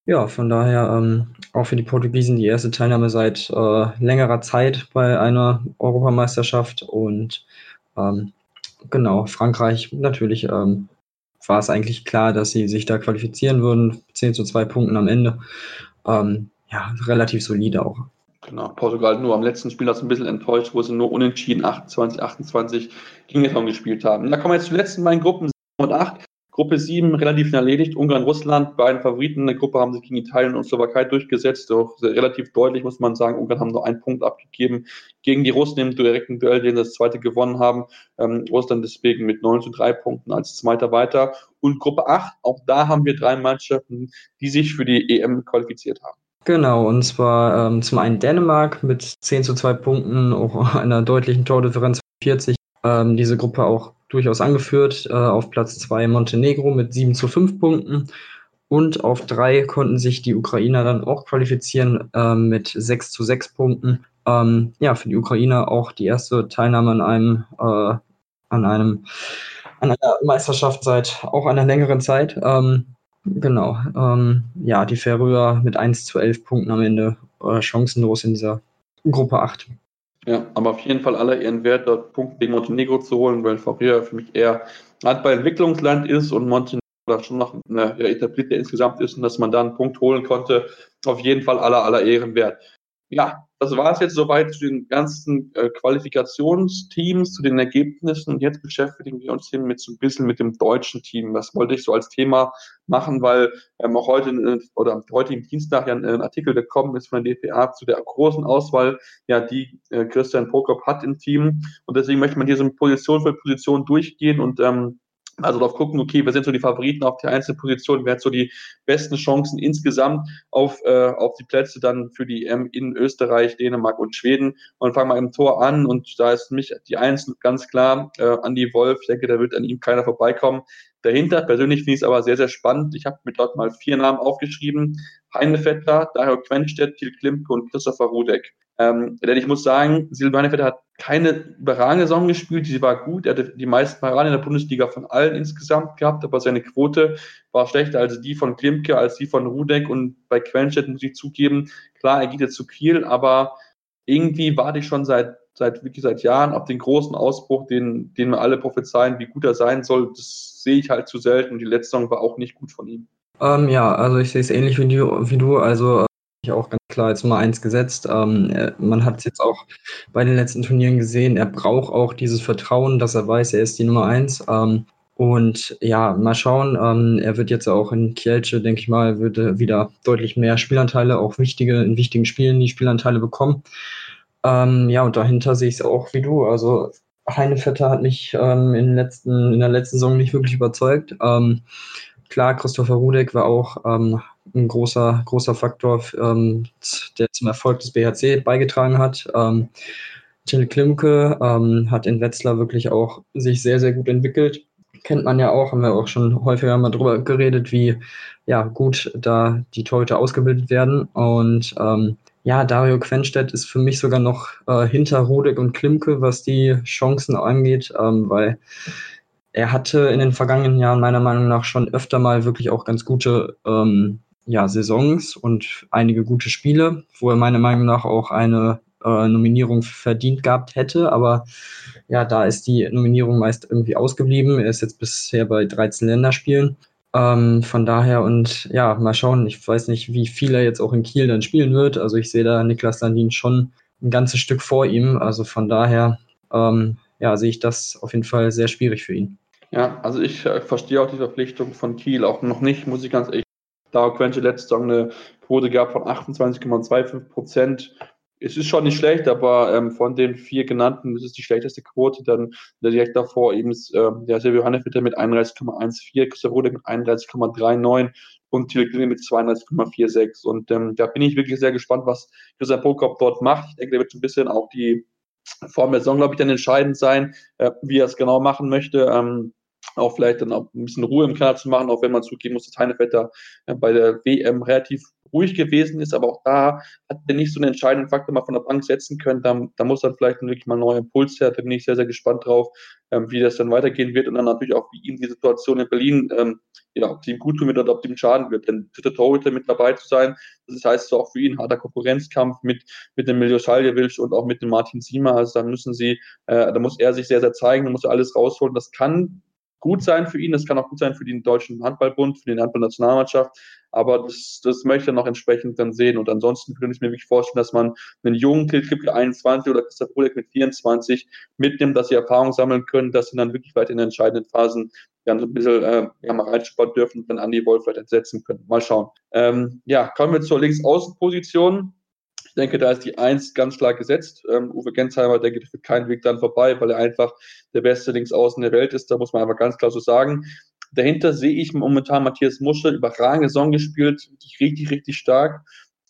ja, von daher ähm, auch für die Portugiesen die erste Teilnahme seit äh, längerer Zeit bei einer Europameisterschaft. Und ähm, genau, Frankreich natürlich ähm, war es eigentlich klar, dass sie sich da qualifizieren würden. 10 zu 2 Punkten am Ende. Ähm, ja, relativ solide auch. Genau, Portugal nur am letzten Spiel das ein bisschen enttäuscht, wo sie nur unentschieden 28, 28 gegen Litauen gespielt haben. Da kommen wir jetzt zu letzten beiden Gruppen, 7 und 8. Gruppe 7 relativ erledigt, Ungarn, Russland, beiden Favoriten in der Gruppe haben sich gegen Italien und Slowakei durchgesetzt, auch relativ deutlich, muss man sagen. Ungarn haben nur einen Punkt abgegeben gegen die Russen im direkten Duell, den das zweite gewonnen haben. Ähm, Russland deswegen mit 9 zu 3 Punkten als Zweiter weiter. Und Gruppe 8, auch da haben wir drei Mannschaften, die sich für die EM qualifiziert haben. Genau, und zwar ähm, zum einen Dänemark mit 10 zu 2 Punkten, auch (laughs) einer deutlichen Tordifferenz von 40. Ähm, diese Gruppe auch durchaus angeführt. Äh, auf Platz 2 Montenegro mit 7 zu 5 Punkten. Und auf 3 konnten sich die Ukrainer dann auch qualifizieren äh, mit 6 zu 6 Punkten. Ähm, ja, für die Ukrainer auch die erste Teilnahme an einem, äh, an einem, an einer Meisterschaft seit auch einer längeren Zeit. Ähm, Genau. Ähm, ja, die Färöer mit 1 zu 11 Punkten am Ende äh, chancenlos in dieser Gruppe 8. Ja, aber auf jeden Fall aller ihren Wert, dort Punkte gegen Montenegro zu holen, weil Färöer für mich eher bei Entwicklungsland ist und Montenegro da schon noch eine ja, etablierte insgesamt ist und dass man da einen Punkt holen konnte, auf jeden Fall aller aller Ehren wert. Ja, das war es jetzt soweit zu den ganzen äh, Qualifikationsteams, zu den Ergebnissen. Und jetzt beschäftigen wir uns hier mit so ein bisschen mit dem deutschen Team. Das wollte ich so als Thema machen, weil ähm, auch heute äh, oder heute im Dienstag ja ein, ein, Artikel gekommen ist von der DPA zu der großen Auswahl, ja, die äh, Christian Prokop hat im Team. Und deswegen möchte man hier so Position für Position durchgehen und ähm, also darauf gucken, okay, wer sind so die Favoriten auf der Einzelposition, wer hat so die besten Chancen insgesamt auf, äh, auf die Plätze dann für die EM in Österreich, Dänemark und Schweden. Und fangen wir im Tor an und da ist mich die Eins ganz klar, äh, Andy Wolf, ich denke, da wird an ihm keiner vorbeikommen. Dahinter persönlich finde ich es aber sehr, sehr spannend. Ich habe mir dort mal vier Namen aufgeschrieben. Heine Vettler, Daher Quenstedt, Thiel Klimke und Christopher Rudek. Ähm, denn ich muss sagen, Vetter hat keine überragende Saison gespielt, sie war gut. Er hatte die meisten Paraden in der Bundesliga von allen insgesamt gehabt, aber seine Quote war schlechter als die von Klimke, als die von Rudek und bei Quenstedt muss ich zugeben, klar, er geht jetzt zu Kiel, aber irgendwie warte ich schon seit, seit, wirklich seit Jahren auf den großen Ausbruch, den, den wir alle prophezeien, wie gut er sein soll. Das sehe ich halt zu selten und die letzte Saison war auch nicht gut von ihm. Ähm, ja, also ich sehe es ähnlich wie du, wie du. Also ich auch ganz klar als Nummer eins gesetzt. Ähm, er, man hat es jetzt auch bei den letzten Turnieren gesehen. Er braucht auch dieses Vertrauen, dass er weiß, er ist die Nummer eins. Ähm, und ja, mal schauen. Ähm, er wird jetzt auch in Kielce, denke ich mal, würde wieder deutlich mehr Spielanteile, auch wichtige, in wichtigen Spielen die Spielanteile bekommen. Ähm, ja, und dahinter sehe ich es auch wie du. Also Heinevetter hat mich ähm, in, letzten, in der letzten Saison nicht wirklich überzeugt. Ähm, klar, Christopher Rudek war auch ähm, ein großer, großer Faktor, ähm, der zum Erfolg des BHC beigetragen hat. Ähm, Till Klimke ähm, hat in Wetzlar wirklich auch sich sehr, sehr gut entwickelt. Kennt man ja auch, haben wir auch schon häufiger mal drüber geredet, wie ja, gut da die Torhüter ausgebildet werden. Und ähm, ja, Dario Quenstedt ist für mich sogar noch äh, hinter Rudek und Klimke, was die Chancen angeht, ähm, weil er hatte in den vergangenen Jahren meiner Meinung nach schon öfter mal wirklich auch ganz gute ähm, ja, Saisons und einige gute Spiele, wo er meiner Meinung nach auch eine äh, Nominierung verdient gehabt hätte. Aber ja, da ist die Nominierung meist irgendwie ausgeblieben. Er ist jetzt bisher bei 13 Länderspielen. Ähm, von daher und ja, mal schauen. Ich weiß nicht, wie viel er jetzt auch in Kiel dann spielen wird. Also ich sehe da Niklas Landin schon ein ganzes Stück vor ihm. Also von daher ähm, ja, sehe ich das auf jeden Fall sehr schwierig für ihn. Ja, also ich äh, verstehe auch die Verpflichtung von Kiel auch noch nicht, muss ich ganz ehrlich da Quenche letzte Saison eine Quote gab von 28,25 Prozent. Es ist schon nicht schlecht, aber ähm, von den vier genannten ist es die schlechteste Quote. Dann direkt davor eben ist, äh, der Silvio Hannefitter mit 31,14, Christoph Rode mit 31,39 und Thiel Klinge mit 32,46. Und ähm, da bin ich wirklich sehr gespannt, was Christian Prokop dort macht. Ich denke, der wird so ein bisschen auch die Form der Saison, glaube ich, dann entscheidend sein, äh, wie er es genau machen möchte. Ähm, auch vielleicht dann auch ein bisschen Ruhe im Kanal zu machen, auch wenn man zugeben muss, dass Heinevetter äh, bei der WM relativ ruhig gewesen ist, aber auch da hat er nicht so einen entscheidenden Faktor mal von der Bank setzen können. Da, da muss dann vielleicht wirklich mal ein neuer Impuls her. Da bin ich sehr, sehr gespannt drauf, ähm, wie das dann weitergehen wird und dann natürlich auch, wie ihm die Situation in Berlin, ähm, ja, ob die ihm gut tun wird oder ob die ihm schaden wird. Denn dritter Torhüter mit dabei zu sein, das heißt auch für ihn harter Konkurrenzkampf mit, mit dem Miljo Saljevic und auch mit dem Martin Siemer. Also da müssen sie, äh, da muss er sich sehr, sehr zeigen, da muss er alles rausholen. Das kann gut sein für ihn, das kann auch gut sein für den Deutschen Handballbund, für die Handballnationalmannschaft, aber das, das möchte er noch entsprechend dann sehen. Und ansonsten könnte ich mir wirklich vorstellen, dass man einen jungen Kilkip 21 oder Christoph Polek mit 24 mitnimmt, dass sie Erfahrung sammeln können, dass sie dann wirklich weit in den entscheidenden Phasen ja, so ein bisschen äh, ja, mal reinsparen dürfen und dann Andy Wolf halt entsetzen können. Mal schauen. Ähm, ja, kommen wir zur Linksaußenposition. Ich denke, da ist die Eins ganz klar gesetzt. Ähm, Uwe Gensheimer, denke ich, führt keinen Weg dann vorbei, weil er einfach der beste Linksaußen der Welt ist. Da muss man einfach ganz klar so sagen. Dahinter sehe ich momentan Matthias Muschel, überragende Saison gespielt, richtig, richtig stark.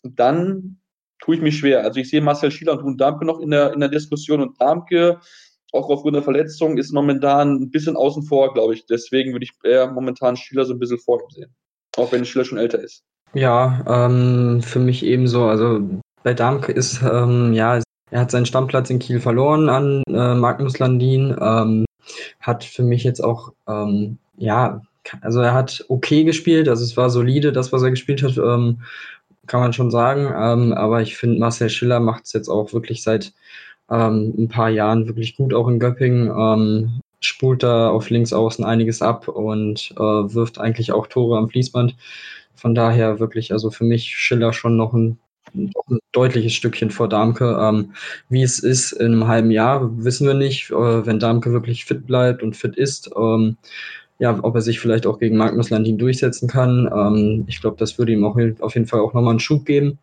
Und dann tue ich mich schwer. Also ich sehe Marcel Schieler und Rune Damke noch in der, in der Diskussion und Damke, auch aufgrund der Verletzung, ist momentan ein bisschen außen vor, glaube ich. Deswegen würde ich eher momentan Schieler so ein bisschen vor ihm sehen. Auch wenn Schieler schon älter ist. Ja, ähm, für mich ebenso. Also bei Damke ist, ähm, ja, er hat seinen Stammplatz in Kiel verloren an äh, Magnus Landin. Ähm, hat für mich jetzt auch, ähm, ja, also er hat okay gespielt, also es war solide, das, was er gespielt hat, ähm, kann man schon sagen. Ähm, aber ich finde, Marcel Schiller macht es jetzt auch wirklich seit ähm, ein paar Jahren wirklich gut, auch in Göppingen. Ähm, spult da auf links außen einiges ab und äh, wirft eigentlich auch Tore am Fließband. Von daher wirklich, also für mich Schiller schon noch ein ein deutliches Stückchen vor Darmke. Ähm, wie es ist in einem halben Jahr, wissen wir nicht. Äh, wenn Darmke wirklich fit bleibt und fit ist, ähm, ja, ob er sich vielleicht auch gegen Magnus Landin durchsetzen kann. Ähm, ich glaube, das würde ihm auch auf jeden Fall auch nochmal einen Schub geben.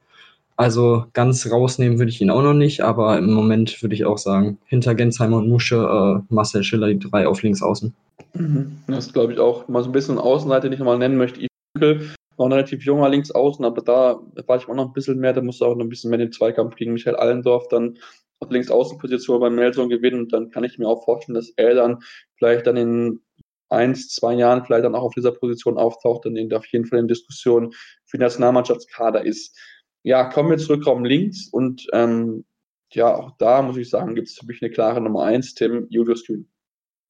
Also ganz rausnehmen würde ich ihn auch noch nicht, aber im Moment würde ich auch sagen, hinter Gensheimer und Musche, äh, Marcel Schiller die drei auf links außen. Mhm. Das glaube ich auch. Mal so ein bisschen Außenseite, den ich nochmal nennen möchte. Ivo noch ein relativ junger Linksaußen, aber da war ich auch noch ein bisschen mehr, da musste auch noch ein bisschen mehr den Zweikampf gegen Michael Allendorf dann auf Linksaußenposition beim Nelson gewinnen und dann kann ich mir auch vorstellen, dass er dann vielleicht dann in eins, zwei Jahren vielleicht dann auch auf dieser Position auftaucht und in auf jeden Fall in Diskussion für den Nationalmannschaftskader ist. Ja, kommen wir zurück Raum links und ähm, ja, auch da muss ich sagen, gibt es für mich eine klare Nummer eins, Tim Julius Kühn.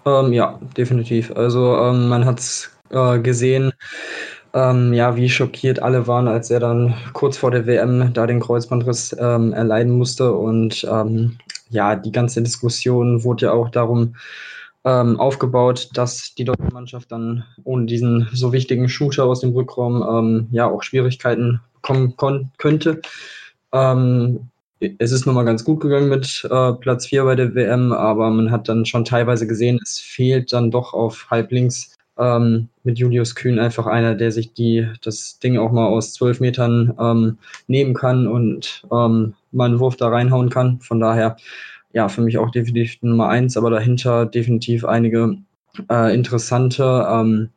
Ähm, ja, definitiv. Also ähm, man hat es äh, gesehen, ähm, ja, wie schockiert alle waren, als er dann kurz vor der WM da den Kreuzbandriss ähm, erleiden musste. Und ähm, ja, die ganze Diskussion wurde ja auch darum ähm, aufgebaut, dass die deutsche Mannschaft dann ohne diesen so wichtigen Shooter aus dem Rückraum ähm, ja auch Schwierigkeiten bekommen könnte. Ähm, es ist nochmal ganz gut gegangen mit äh, Platz 4 bei der WM, aber man hat dann schon teilweise gesehen, es fehlt dann doch auf halblinks ähm, mit Julius Kühn einfach einer, der sich die, das Ding auch mal aus zwölf Metern ähm, nehmen kann und ähm, mal einen Wurf da reinhauen kann. Von daher, ja, für mich auch definitiv Nummer eins, aber dahinter definitiv einige äh, interessante ähm,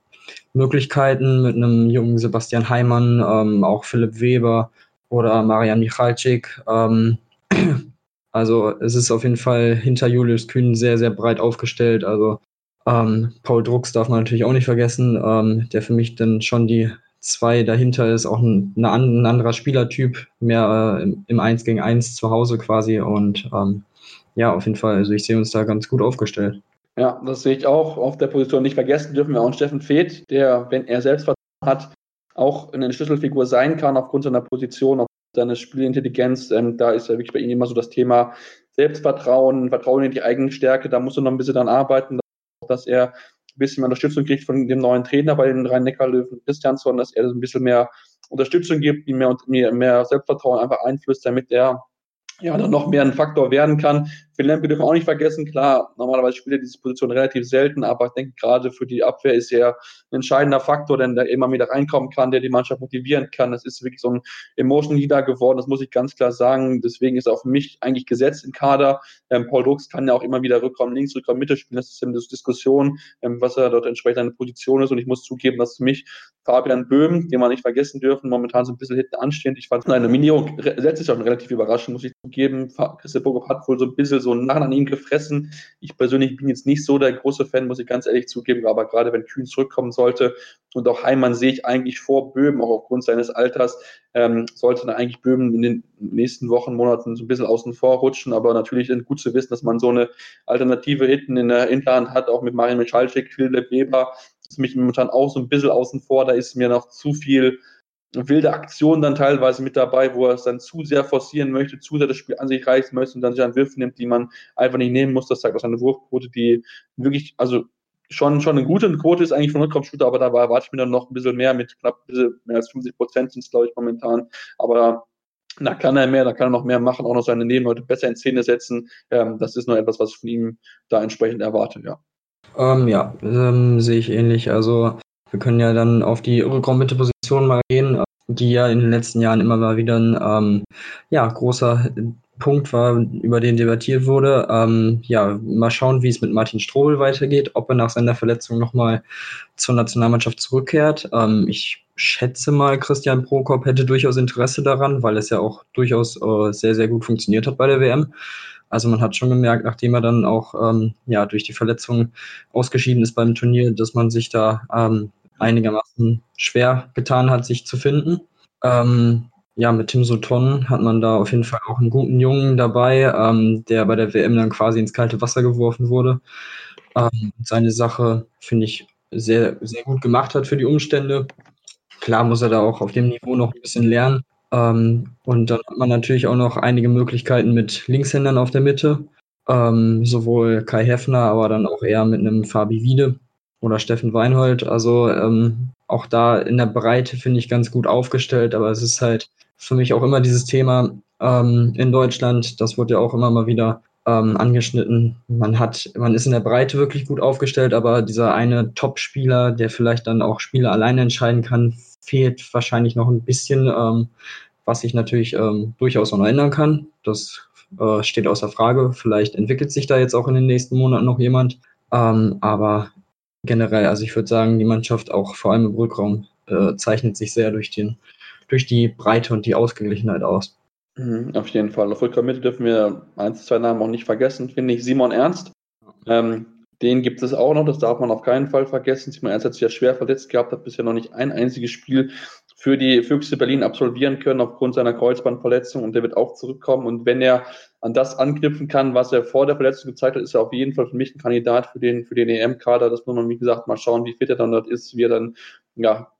Möglichkeiten mit einem jungen Sebastian Heimann, ähm, auch Philipp Weber oder Marian Michalczyk. Ähm, (clears throat) also es ist auf jeden Fall hinter Julius Kühn sehr, sehr breit aufgestellt. Also ähm, Paul Drucks darf man natürlich auch nicht vergessen, ähm, der für mich dann schon die zwei dahinter ist, auch ein, ein anderer Spielertyp, mehr äh, im 1 gegen 1 zu Hause quasi. Und ähm, ja, auf jeden Fall, also ich sehe uns da ganz gut aufgestellt. Ja, das sehe ich auch. Auf der Position nicht vergessen dürfen wir auch Steffen Feeth, der, wenn er Selbstvertrauen hat, auch eine Schlüsselfigur sein kann aufgrund seiner Position, aufgrund seiner Spielintelligenz. Ähm, da ist ja wirklich bei ihm immer so das Thema Selbstvertrauen, Vertrauen in die eigene Stärke. Da muss er noch ein bisschen dran arbeiten dass er ein bisschen Unterstützung kriegt von dem neuen Trainer bei den Rhein-Neckar-Löwen, Christiansson, dass er ein bisschen mehr Unterstützung gibt, ihm mehr, mehr, mehr Selbstvertrauen einfach einflößt, damit er ja, dann noch mehr ein Faktor werden kann. Für Lempe dürfen wir auch nicht vergessen, klar, normalerweise spielt er diese Position relativ selten, aber ich denke, gerade für die Abwehr ist er ein entscheidender Faktor, denn der immer wieder reinkommen kann, der die Mannschaft motivieren kann. Das ist wirklich so ein Emotion Leader geworden, das muss ich ganz klar sagen. Deswegen ist er auf mich eigentlich gesetzt im Kader. Ähm, Paul Dux kann ja auch immer wieder Rückraum links, Rückraum Mitte spielen. Das ist eine Diskussion, ähm, was er dort entsprechend eine Position ist. Und ich muss zugeben, dass mich Fabian Böhm, den wir nicht vergessen dürfen, momentan so ein bisschen hinten anstehend. Ich fand seine Minio letztes Jahr relativ überraschend, muss ich zugeben. Christian Burgop hat wohl so ein bisschen so einen Narren an ihm gefressen. Ich persönlich bin jetzt nicht so der große Fan, muss ich ganz ehrlich zugeben, aber gerade wenn Kühn zurückkommen sollte und auch Heimann sehe ich eigentlich vor Böhmen, auch aufgrund seines Alters, ähm, sollte dann eigentlich Böhmen in den nächsten Wochen, Monaten so ein bisschen außen vor rutschen, aber natürlich gut zu wissen, dass man so eine Alternative hinten in der Hinterhand hat, auch mit Marian Michalczyk, Philipp Weber, ist mich momentan auch so ein bisschen außen vor, da ist mir noch zu viel wilde Aktion dann teilweise mit dabei, wo er es dann zu sehr forcieren möchte, zu sehr das Spiel an sich reißen möchte und dann sich an Würfe nimmt, die man einfach nicht nehmen muss. Das zeigt auch seine Wurfquote, die wirklich, also schon, schon eine gute Quote ist eigentlich von Rückraumshooter, aber da erwarte ich mir dann noch ein bisschen mehr mit knapp mehr als 50 Prozent sind es, glaube ich, momentan. Aber da kann er mehr, da kann er noch mehr machen, auch noch seine Nebenleute besser in Szene setzen. Ähm, das ist nur etwas, was ich von ihm da entsprechend erwarte, ja. Ähm, ja, ähm, sehe ich ähnlich. Also wir können ja dann auf die Rückraummitte-Position mal gehen, die ja in den letzten Jahren immer mal wieder ein ähm, ja, großer Punkt war, über den debattiert wurde. Ähm, ja, mal schauen, wie es mit Martin Strobel weitergeht, ob er nach seiner Verletzung nochmal zur Nationalmannschaft zurückkehrt. Ähm, ich schätze mal, Christian Prokop hätte durchaus Interesse daran, weil es ja auch durchaus äh, sehr, sehr gut funktioniert hat bei der WM. Also man hat schon gemerkt, nachdem er dann auch ähm, ja, durch die Verletzung ausgeschieden ist beim Turnier, dass man sich da ähm, einigermaßen schwer getan hat, sich zu finden. Ähm, ja, mit Tim Sulton hat man da auf jeden Fall auch einen guten Jungen dabei, ähm, der bei der WM dann quasi ins kalte Wasser geworfen wurde. Ähm, seine Sache, finde ich, sehr, sehr gut gemacht hat für die Umstände. Klar muss er da auch auf dem Niveau noch ein bisschen lernen. Ähm, und dann hat man natürlich auch noch einige Möglichkeiten mit Linkshändern auf der Mitte. Ähm, sowohl Kai Heffner, aber dann auch eher mit einem Fabi Wiede oder Steffen Weinhold. Also ähm, auch da in der Breite finde ich ganz gut aufgestellt, aber es ist halt für mich auch immer dieses Thema ähm, in Deutschland, das wird ja auch immer mal wieder ähm, angeschnitten. Man hat, man ist in der Breite wirklich gut aufgestellt, aber dieser eine Top-Spieler, der vielleicht dann auch Spiele alleine entscheiden kann, fehlt wahrscheinlich noch ein bisschen, ähm, was sich natürlich ähm, durchaus auch noch ändern kann. Das äh, steht außer Frage. Vielleicht entwickelt sich da jetzt auch in den nächsten Monaten noch jemand. Ähm, aber generell, also ich würde sagen, die Mannschaft auch vor allem im Rückraum äh, zeichnet sich sehr durch, den, durch die Breite und die Ausgeglichenheit aus. Mhm, auf jeden Fall. Auf Rückraummitte dürfen wir ein, zwei Namen auch nicht vergessen, finde ich. Simon Ernst. Ähm, den gibt es auch noch, das darf man auf keinen Fall vergessen. Simon Ernst hat sich ja schwer verletzt gehabt, hat bisher noch nicht ein einziges Spiel für die Füchse Berlin absolvieren können aufgrund seiner Kreuzbandverletzung und der wird auch zurückkommen. Und wenn er an das anknüpfen kann, was er vor der Verletzung gezeigt hat, ist er auf jeden Fall für mich ein Kandidat für den, für den EM-Kader. Das muss man, wie gesagt, mal schauen, wie fit er dann dort ist, wie er dann, ja,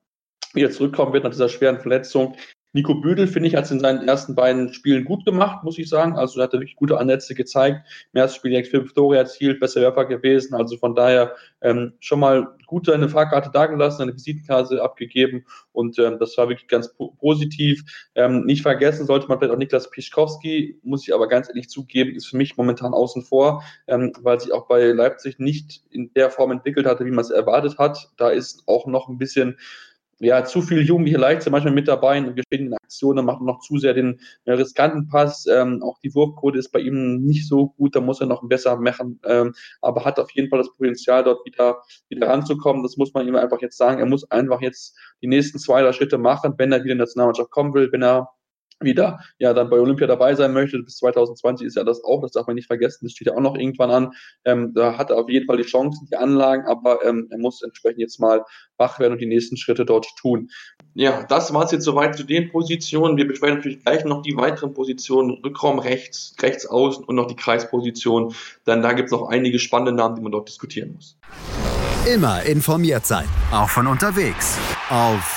wieder zurückkommen wird nach dieser schweren Verletzung. Nico Büdel, finde ich, hat es in seinen ersten beiden Spielen gut gemacht, muss ich sagen. Also hat er wirklich gute Ansätze gezeigt. Im ersten Spiel direkt fünf Tore erzielt, besser Werfer gewesen. Also von daher ähm, schon mal gut seine Fahrkarte dagelassen, eine Visitenkarte abgegeben und ähm, das war wirklich ganz po positiv. Ähm, nicht vergessen sollte man vielleicht auch Niklas Pischkowski, muss ich aber ganz ehrlich zugeben, ist für mich momentan außen vor, ähm, weil sich auch bei Leipzig nicht in der Form entwickelt hatte, wie man es erwartet hat. Da ist auch noch ein bisschen ja, zu viel jugendliche Leichtsinn manchmal mit dabei in Aktionen, macht noch zu sehr den äh, riskanten Pass. Ähm, auch die Wurfquote ist bei ihm nicht so gut, da muss er noch besser machen, ähm, aber hat auf jeden Fall das Potenzial, dort wieder, wieder ranzukommen. Das muss man ihm einfach jetzt sagen. Er muss einfach jetzt die nächsten zwei, drei Schritte machen, wenn er wieder in die Nationalmannschaft kommen will, wenn er wieder ja dann bei Olympia dabei sein möchte. Bis 2020 ist ja das auch, das darf man nicht vergessen, das steht ja auch noch irgendwann an. Ähm, da hat er auf jeden Fall die Chancen, die Anlagen, aber ähm, er muss entsprechend jetzt mal wach werden und die nächsten Schritte dort tun. Ja, das war es jetzt soweit zu den Positionen. Wir besprechen natürlich gleich noch die weiteren Positionen, Rückraum rechts, rechts außen und noch die Kreisposition. Denn da gibt es noch einige spannende Namen, die man dort diskutieren muss. Immer informiert sein, auch von unterwegs. Auf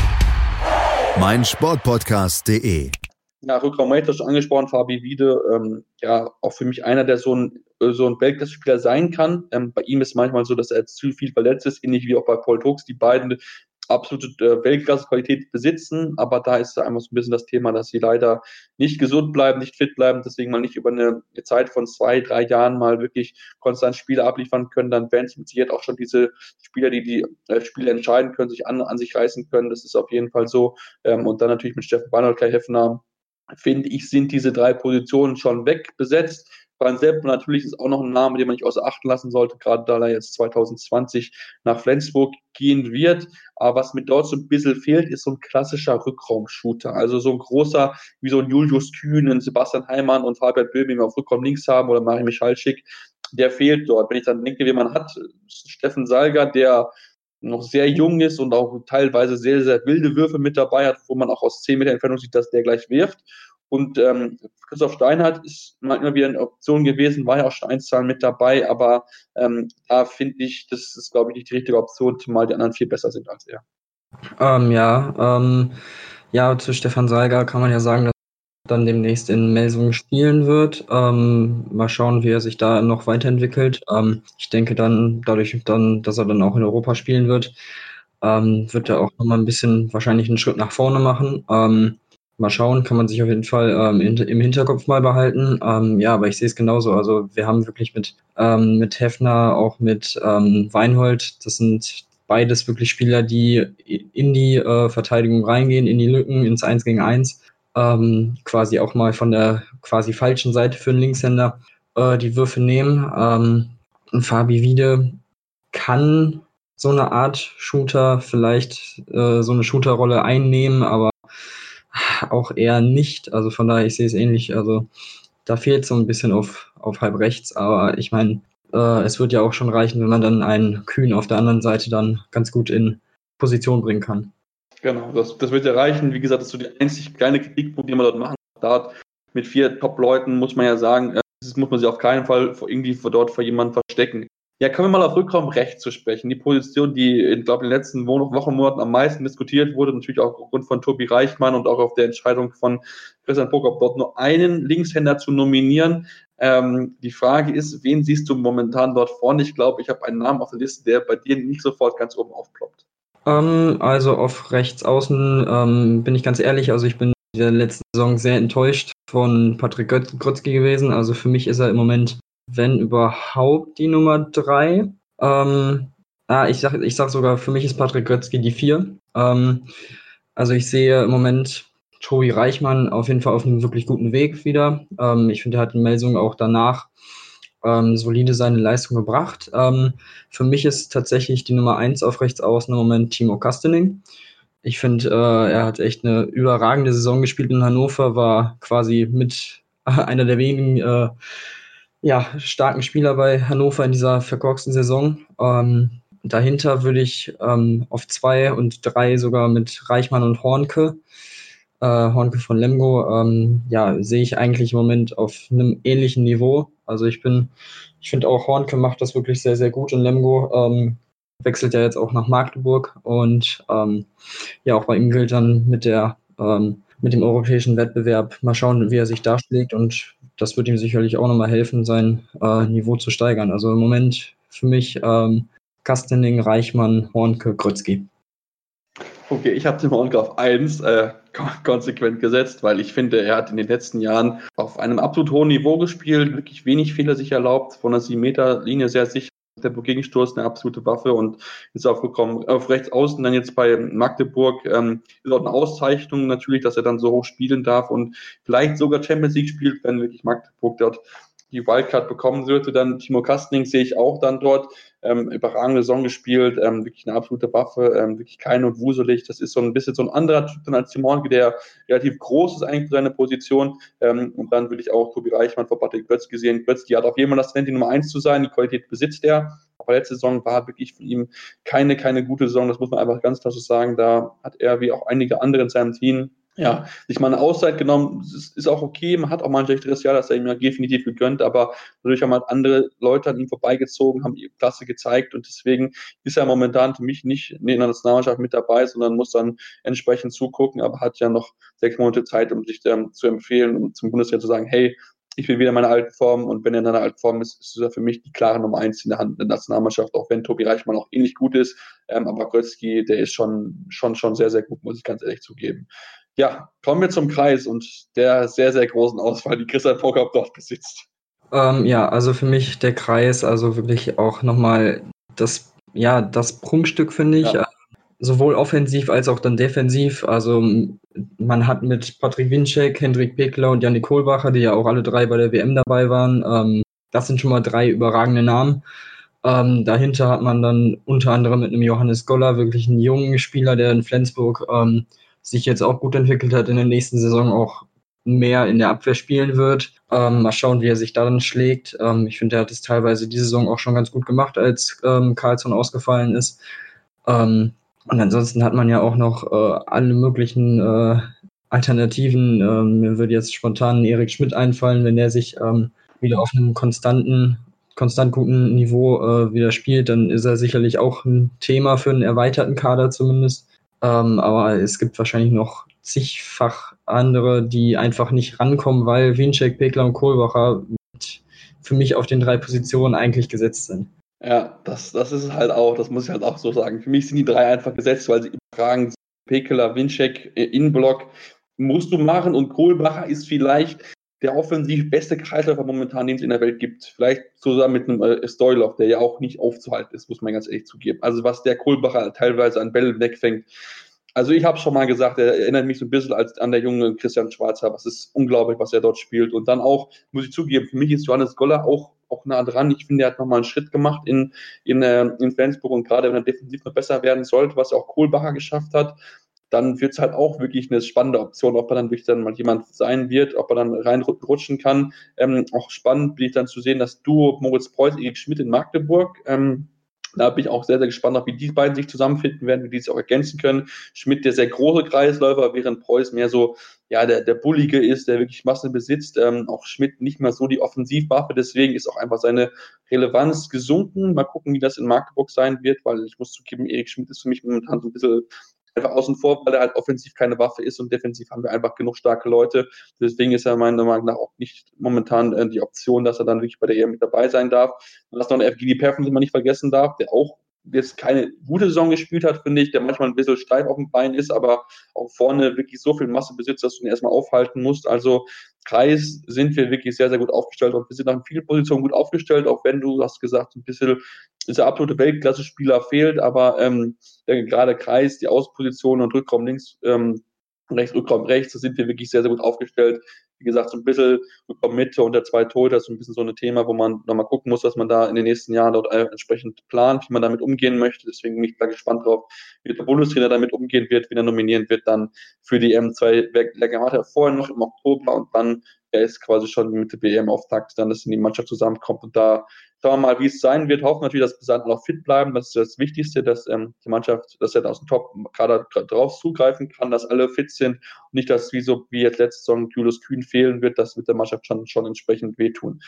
meinsportpodcast.de. Ja, Rückraum schon angesprochen, Fabi Wiede, ähm, ja, auch für mich einer, der so ein, so ein Weltklasse-Spieler sein kann. Ähm, bei ihm ist manchmal so, dass er zu viel verletzt ist, ähnlich wie auch bei Paul Tux. Die beiden absolute äh, Weltklasse-Qualität besitzen, aber da ist einfach so ein bisschen das Thema, dass sie leider nicht gesund bleiben, nicht fit bleiben, deswegen mal nicht über eine Zeit von zwei, drei Jahren mal wirklich konstant Spiele abliefern können, dann werden es mit Sicherheit auch schon diese Spieler, die die äh, Spiele entscheiden können, sich an, an sich reißen können, das ist auf jeden Fall so ähm, und dann natürlich mit Steffen und Kai Heffner finde ich, sind diese drei Positionen schon wegbesetzt. Van Sepp natürlich ist auch noch ein Name, den man nicht außer Acht lassen sollte, gerade da er jetzt 2020 nach Flensburg gehen wird. Aber was mir dort so ein bisschen fehlt, ist so ein klassischer Rückraumshooter. Also so ein großer, wie so ein Julius Kühn, Sebastian Heimann und Fabian Böhming auf Rückraum links haben oder Marie Michalschick. Der fehlt dort. Wenn ich dann denke, wie man hat, Steffen Salger, der noch sehr jung ist und auch teilweise sehr, sehr wilde Würfe mit dabei hat, wo man auch aus 10 Meter Entfernung sieht, dass der gleich wirft. Und ähm, Christoph Steinhardt ist mal immer wieder eine Option gewesen, war ja auch schon Einzahlen mit dabei, aber ähm, da finde ich, das ist, glaube ich, nicht die richtige Option, zumal die anderen viel besser sind als er. Ähm, ja, ähm, ja, zu Stefan Seiger kann man ja sagen, dass er dann demnächst in Melsungen spielen wird. Ähm, mal schauen, wie er sich da noch weiterentwickelt. Ähm, ich denke dann, dadurch dann, dass er dann auch in Europa spielen wird, ähm, wird er auch nochmal ein bisschen wahrscheinlich einen Schritt nach vorne machen. Ähm, mal schauen, kann man sich auf jeden Fall ähm, in, im Hinterkopf mal behalten. Ähm, ja, aber ich sehe es genauso. Also wir haben wirklich mit, ähm, mit Hefner, auch mit ähm, Weinhold, das sind beides wirklich Spieler, die in die äh, Verteidigung reingehen, in die Lücken, ins 1 gegen 1. Ähm, quasi auch mal von der quasi falschen Seite für einen Linkshänder äh, die Würfe nehmen. Ähm, Fabi Wiede kann so eine Art Shooter vielleicht äh, so eine Shooterrolle einnehmen, aber auch eher nicht. Also von daher, ich sehe es ähnlich. Also da fehlt so ein bisschen auf, auf halb rechts, aber ich meine, äh, es wird ja auch schon reichen, wenn man dann einen Kühn auf der anderen Seite dann ganz gut in Position bringen kann. Genau, das, das wird ja reichen. Wie gesagt, das ist so die einzig kleine Kritikpunkt, die man dort machen darf. Mit vier Top-Leuten muss man ja sagen, äh, das muss man sich auf keinen Fall irgendwie dort vor jemandem verstecken. Ja, kommen wir mal auf Rückraum rechts zu sprechen. Die Position, die, ich glaube, in den letzten Wochen, Monaten am meisten diskutiert wurde, natürlich auch aufgrund von Tobi Reichmann und auch auf der Entscheidung von Christian Prokop, dort nur einen Linkshänder zu nominieren. Ähm, die Frage ist, wen siehst du momentan dort vorne? Ich glaube, ich habe einen Namen auf der Liste, der bei dir nicht sofort ganz oben aufploppt. Ähm, also auf rechts außen ähm, bin ich ganz ehrlich, also ich bin in der letzten Saison sehr enttäuscht von Patrick Grötzky gewesen. Also für mich ist er im Moment wenn überhaupt die Nummer drei. Ähm, ah, ich sag, ich sag sogar, für mich ist Patrick Götzky die vier. Ähm, also ich sehe im Moment Tobi Reichmann auf jeden Fall auf einem wirklich guten Weg wieder. Ähm, ich finde, er hat in Melsung auch danach ähm, solide seine Leistung gebracht. Ähm, für mich ist tatsächlich die Nummer 1 auf rechts außen im Moment Timo Kastening. Ich finde, äh, er hat echt eine überragende Saison gespielt in Hannover, war quasi mit (laughs) einer der wenigen äh, ja, starken Spieler bei Hannover in dieser verkorksten Saison. Ähm, dahinter würde ich ähm, auf zwei und drei sogar mit Reichmann und Hornke äh, Hornke von Lemgo, ähm, ja, sehe ich eigentlich im Moment auf einem ähnlichen Niveau. Also ich bin, ich finde auch Hornke macht das wirklich sehr, sehr gut und Lemgo ähm, wechselt ja jetzt auch nach Magdeburg und ähm, ja, auch bei ihm gilt dann mit der ähm, mit dem europäischen Wettbewerb mal schauen, wie er sich darschlägt und das wird ihm sicherlich auch nochmal helfen, sein äh, Niveau zu steigern. Also im Moment für mich ähm, Kastening, Reichmann, Hornke, Grützky. Okay, ich habe den Hornke auf 1 äh, konsequent gesetzt, weil ich finde, er hat in den letzten Jahren auf einem absolut hohen Niveau gespielt, wirklich wenig Fehler sich erlaubt, von der 7-Meter-Linie sehr sicher. Der Gegenstoß eine absolute Waffe und ist aufgekommen auf rechts außen dann jetzt bei Magdeburg ähm, ist auch eine Auszeichnung natürlich, dass er dann so hoch spielen darf und vielleicht sogar Champions League spielt, wenn wirklich Magdeburg dort die Wildcard bekommen sollte. Dann Timo Kastening sehe ich auch dann dort. Ähm, überragende Saison gespielt, ähm, wirklich eine absolute Waffe, ähm, wirklich kein und wuselig. Das ist so ein bisschen so ein anderer Typ dann als Timon, der relativ groß ist eigentlich für seine Position. Ähm, und dann würde ich auch Tobi Reichmann vor Patrick Götz gesehen. Götz, die hat auf jeden Fall das Talent, die Nummer eins zu sein. Die Qualität besitzt er. Aber letzte Saison war wirklich von ihm keine, keine gute Saison. Das muss man einfach ganz klar so sagen. Da hat er, wie auch einige andere in seinem Team, ja, sich mal eine Auszeit genommen, ist, ist auch okay. Man hat auch mal ein schlechteres Jahr, das er ihm ja definitiv gegönnt, aber natürlich haben halt andere Leute an ihm vorbeigezogen, haben ihre Klasse gezeigt und deswegen ist er momentan für mich nicht in der Nationalmannschaft mit dabei, sondern muss dann entsprechend zugucken, aber hat ja noch sechs Monate Zeit, um sich dann zu empfehlen und um zum Bundeswehr zu sagen, hey, ich will wieder in meiner alten Form und wenn er in einer alten Form ist, ist er für mich die klare Nummer eins in der Hand der Nationalmannschaft, auch wenn Tobi Reichmann auch ähnlich gut ist. Ähm, aber Grötzky, der ist schon, schon, schon sehr, sehr gut, muss ich ganz ehrlich zugeben. Ja, kommen wir zum Kreis und der sehr, sehr großen Auswahl, die Christian Prokop dort besitzt. Ähm, ja, also für mich der Kreis, also wirklich auch nochmal das, ja, das Prunkstück, finde ich. Ja. Sowohl offensiv als auch dann defensiv. Also man hat mit Patrick Winczek, Hendrik Pekler und Janik Kohlbacher, die ja auch alle drei bei der WM dabei waren, ähm, das sind schon mal drei überragende Namen. Ähm, dahinter hat man dann unter anderem mit einem Johannes Goller wirklich einen jungen Spieler, der in Flensburg ähm, sich jetzt auch gut entwickelt hat, in der nächsten Saison auch mehr in der Abwehr spielen wird. Ähm, mal schauen, wie er sich darin schlägt. Ähm, ich finde, er hat es teilweise diese Saison auch schon ganz gut gemacht, als ähm, Carlsson ausgefallen ist. Ähm, und ansonsten hat man ja auch noch äh, alle möglichen äh, Alternativen. Ähm, mir würde jetzt spontan Erik Schmidt einfallen, wenn der sich ähm, wieder auf einem konstanten, konstant guten Niveau äh, wieder spielt, dann ist er sicherlich auch ein Thema für einen erweiterten Kader zumindest. Ähm, aber es gibt wahrscheinlich noch zigfach andere, die einfach nicht rankommen, weil Winczek, Pekler und Kohlbacher für mich auf den drei Positionen eigentlich gesetzt sind. Ja, das, das ist halt auch, das muss ich halt auch so sagen. Für mich sind die drei einfach gesetzt, weil sie überragend. Pekela, Winczek, äh, Innenblock musst du machen und Kohlbacher ist vielleicht der offensiv beste Kreisläufer momentan, den es in der Welt gibt. Vielleicht zusammen mit einem äh, Stoilov, der ja auch nicht aufzuhalten ist, muss man ganz ehrlich zugeben. Also was der Kohlbacher teilweise an Bällen wegfängt. Also ich habe schon mal gesagt, er erinnert mich so ein bisschen als an der junge Christian Schwarzer. Was ist unglaublich, was er dort spielt. Und dann auch, muss ich zugeben, für mich ist Johannes Goller auch auch nah dran. Ich finde, er hat nochmal einen Schritt gemacht in, in, äh, in Flensburg und gerade wenn er defensiv noch besser werden sollte, was auch Kohlbacher geschafft hat, dann wird es halt auch wirklich eine spannende Option, ob er dann wirklich dann mal jemand sein wird, ob er dann reinrutschen kann. Ähm, auch spannend bin ich dann zu sehen, das Duo Moritz Preuß, Erik Schmidt in Magdeburg. Ähm, da bin ich auch sehr, sehr gespannt, wie die beiden sich zusammenfinden werden, wie die sich auch ergänzen können. Schmidt, der sehr große Kreisläufer, während Preuß mehr so, ja, der, der Bullige ist, der wirklich Masse besitzt. Ähm, auch Schmidt nicht mehr so die Offensivwaffe, deswegen ist auch einfach seine Relevanz gesunken. Mal gucken, wie das in Magdeburg sein wird, weil ich muss zugeben, Erik Schmidt ist für mich momentan so ein bisschen einfach außen vor, weil er halt offensiv keine Waffe ist und defensiv haben wir einfach genug starke Leute. Deswegen ist er meiner Meinung nach auch nicht momentan äh, die Option, dass er dann wirklich bei der EM mit dabei sein darf. Und dass noch ein FGD Perfen, den man nicht vergessen darf, der auch jetzt keine gute Saison gespielt hat, finde ich, der manchmal ein bisschen steif auf dem Bein ist, aber auch vorne wirklich so viel Masse besitzt, dass du ihn erstmal aufhalten musst. Also Kreis sind wir wirklich sehr, sehr gut aufgestellt und wir sind an vielen Positionen gut aufgestellt, auch wenn du hast gesagt, ein bisschen dieser absolute Weltklasse-Spieler fehlt, aber ähm, gerade Kreis, die Außenposition und Rückraum links ähm, rechts, Rückraum rechts, da sind wir wirklich sehr, sehr gut aufgestellt. Wie gesagt, so ein bisschen Rückraum Mitte und der zwei Torhüter ist ein bisschen so ein Thema, wo man nochmal gucken muss, was man da in den nächsten Jahren dort äh, entsprechend plant, wie man damit umgehen möchte. Deswegen bin ich da gespannt drauf, wie der Bundestrainer damit umgehen wird, wie er nominieren wird dann für die M2 Legamater vorher noch im Oktober und dann er ist quasi schon mit der WM-Auftakt, dann, dass die Mannschaft zusammenkommt und da Schauen wir mal, wie es sein wird. Hoffen natürlich, dass Brisanten auch fit bleiben. Das ist das Wichtigste, dass ähm, die Mannschaft, dass er aus dem Top-Kader drauf zugreifen kann, dass alle fit sind und nicht, dass wie so wie jetzt letzte Saison Julius Kühn fehlen wird. Das wird der Mannschaft schon, schon entsprechend wehtun.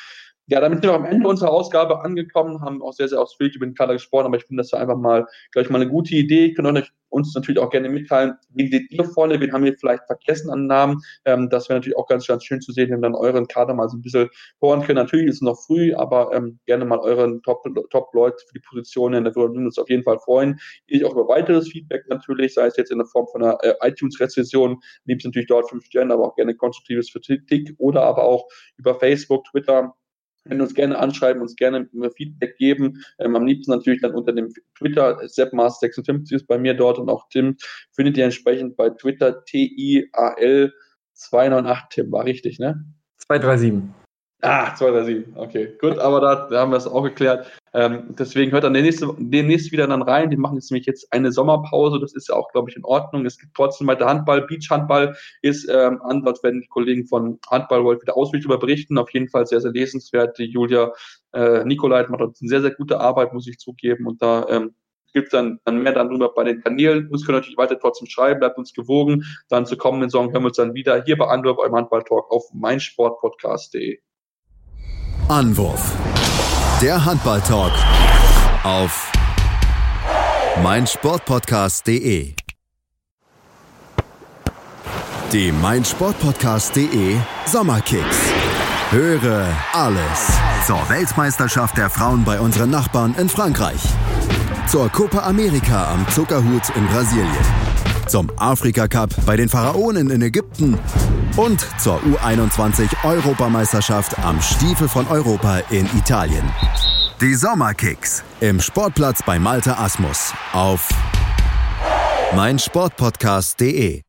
Ja, damit sind wir am Ende unserer Ausgabe angekommen, haben auch sehr, sehr ausführlich über den Kader gesprochen, aber ich finde, das war einfach mal, glaube ich, mal eine gute Idee. Ich kann euch uns natürlich auch gerne mitteilen, wen seht ihr vorne, wen haben wir vielleicht vergessen an Namen. Ähm, das wäre natürlich auch ganz, ganz schön zu sehen, wenn wir dann euren Kader mal so ein bisschen hören können. Natürlich ist es noch früh, aber ähm, gerne mal euren Top-Leute Top für die Positionen, da würden wir uns auf jeden Fall freuen. Ich auch über weiteres Feedback natürlich, sei es jetzt in der Form von einer äh, iTunes-Rezession, liebst natürlich dort fünf Sterne, aber auch gerne konstruktives Kritik oder aber auch über Facebook, Twitter, können uns gerne anschreiben, uns gerne Feedback geben. Ähm, am liebsten natürlich dann unter dem Twitter, seppmars56 ist bei mir dort und auch Tim findet ihr entsprechend bei Twitter T-I-A-L 298 Tim, war richtig, ne? 237. Ah, 237, okay, gut, aber da, da haben wir es auch geklärt. Ähm, deswegen hört dann demnächst, demnächst wieder dann rein. Die machen jetzt nämlich jetzt eine Sommerpause. Das ist ja auch, glaube ich, in Ordnung. Es gibt trotzdem weiter Handball. Beachhandball ist ähm, an. Dort werden die Kollegen von Handball World wieder ausführlich darüber berichten. Auf jeden Fall sehr, sehr lesenswert. Die Julia äh, Nikolai macht dort eine sehr, sehr gute Arbeit, muss ich zugeben. Und da ähm, gibt es dann, dann mehr dann drüber bei den Kanälen. Uns können natürlich weiter trotzdem schreiben, bleibt uns gewogen. Dann zur kommenden Saison hören wir uns dann wieder hier bei Anwurf beim Handball-Talk auf meinsportpodcast.de. Anwurf der Handball-Talk auf meinsportpodcast.de. Die meinsportpodcast.de Sommerkicks. Höre alles zur Weltmeisterschaft der Frauen bei unseren Nachbarn in Frankreich. Zur Copa America am Zuckerhut in Brasilien zum Afrika Cup bei den Pharaonen in Ägypten und zur U21-Europameisterschaft am Stiefel von Europa in Italien. Die Sommerkicks im Sportplatz bei Malte Asmus auf meinsportpodcast.de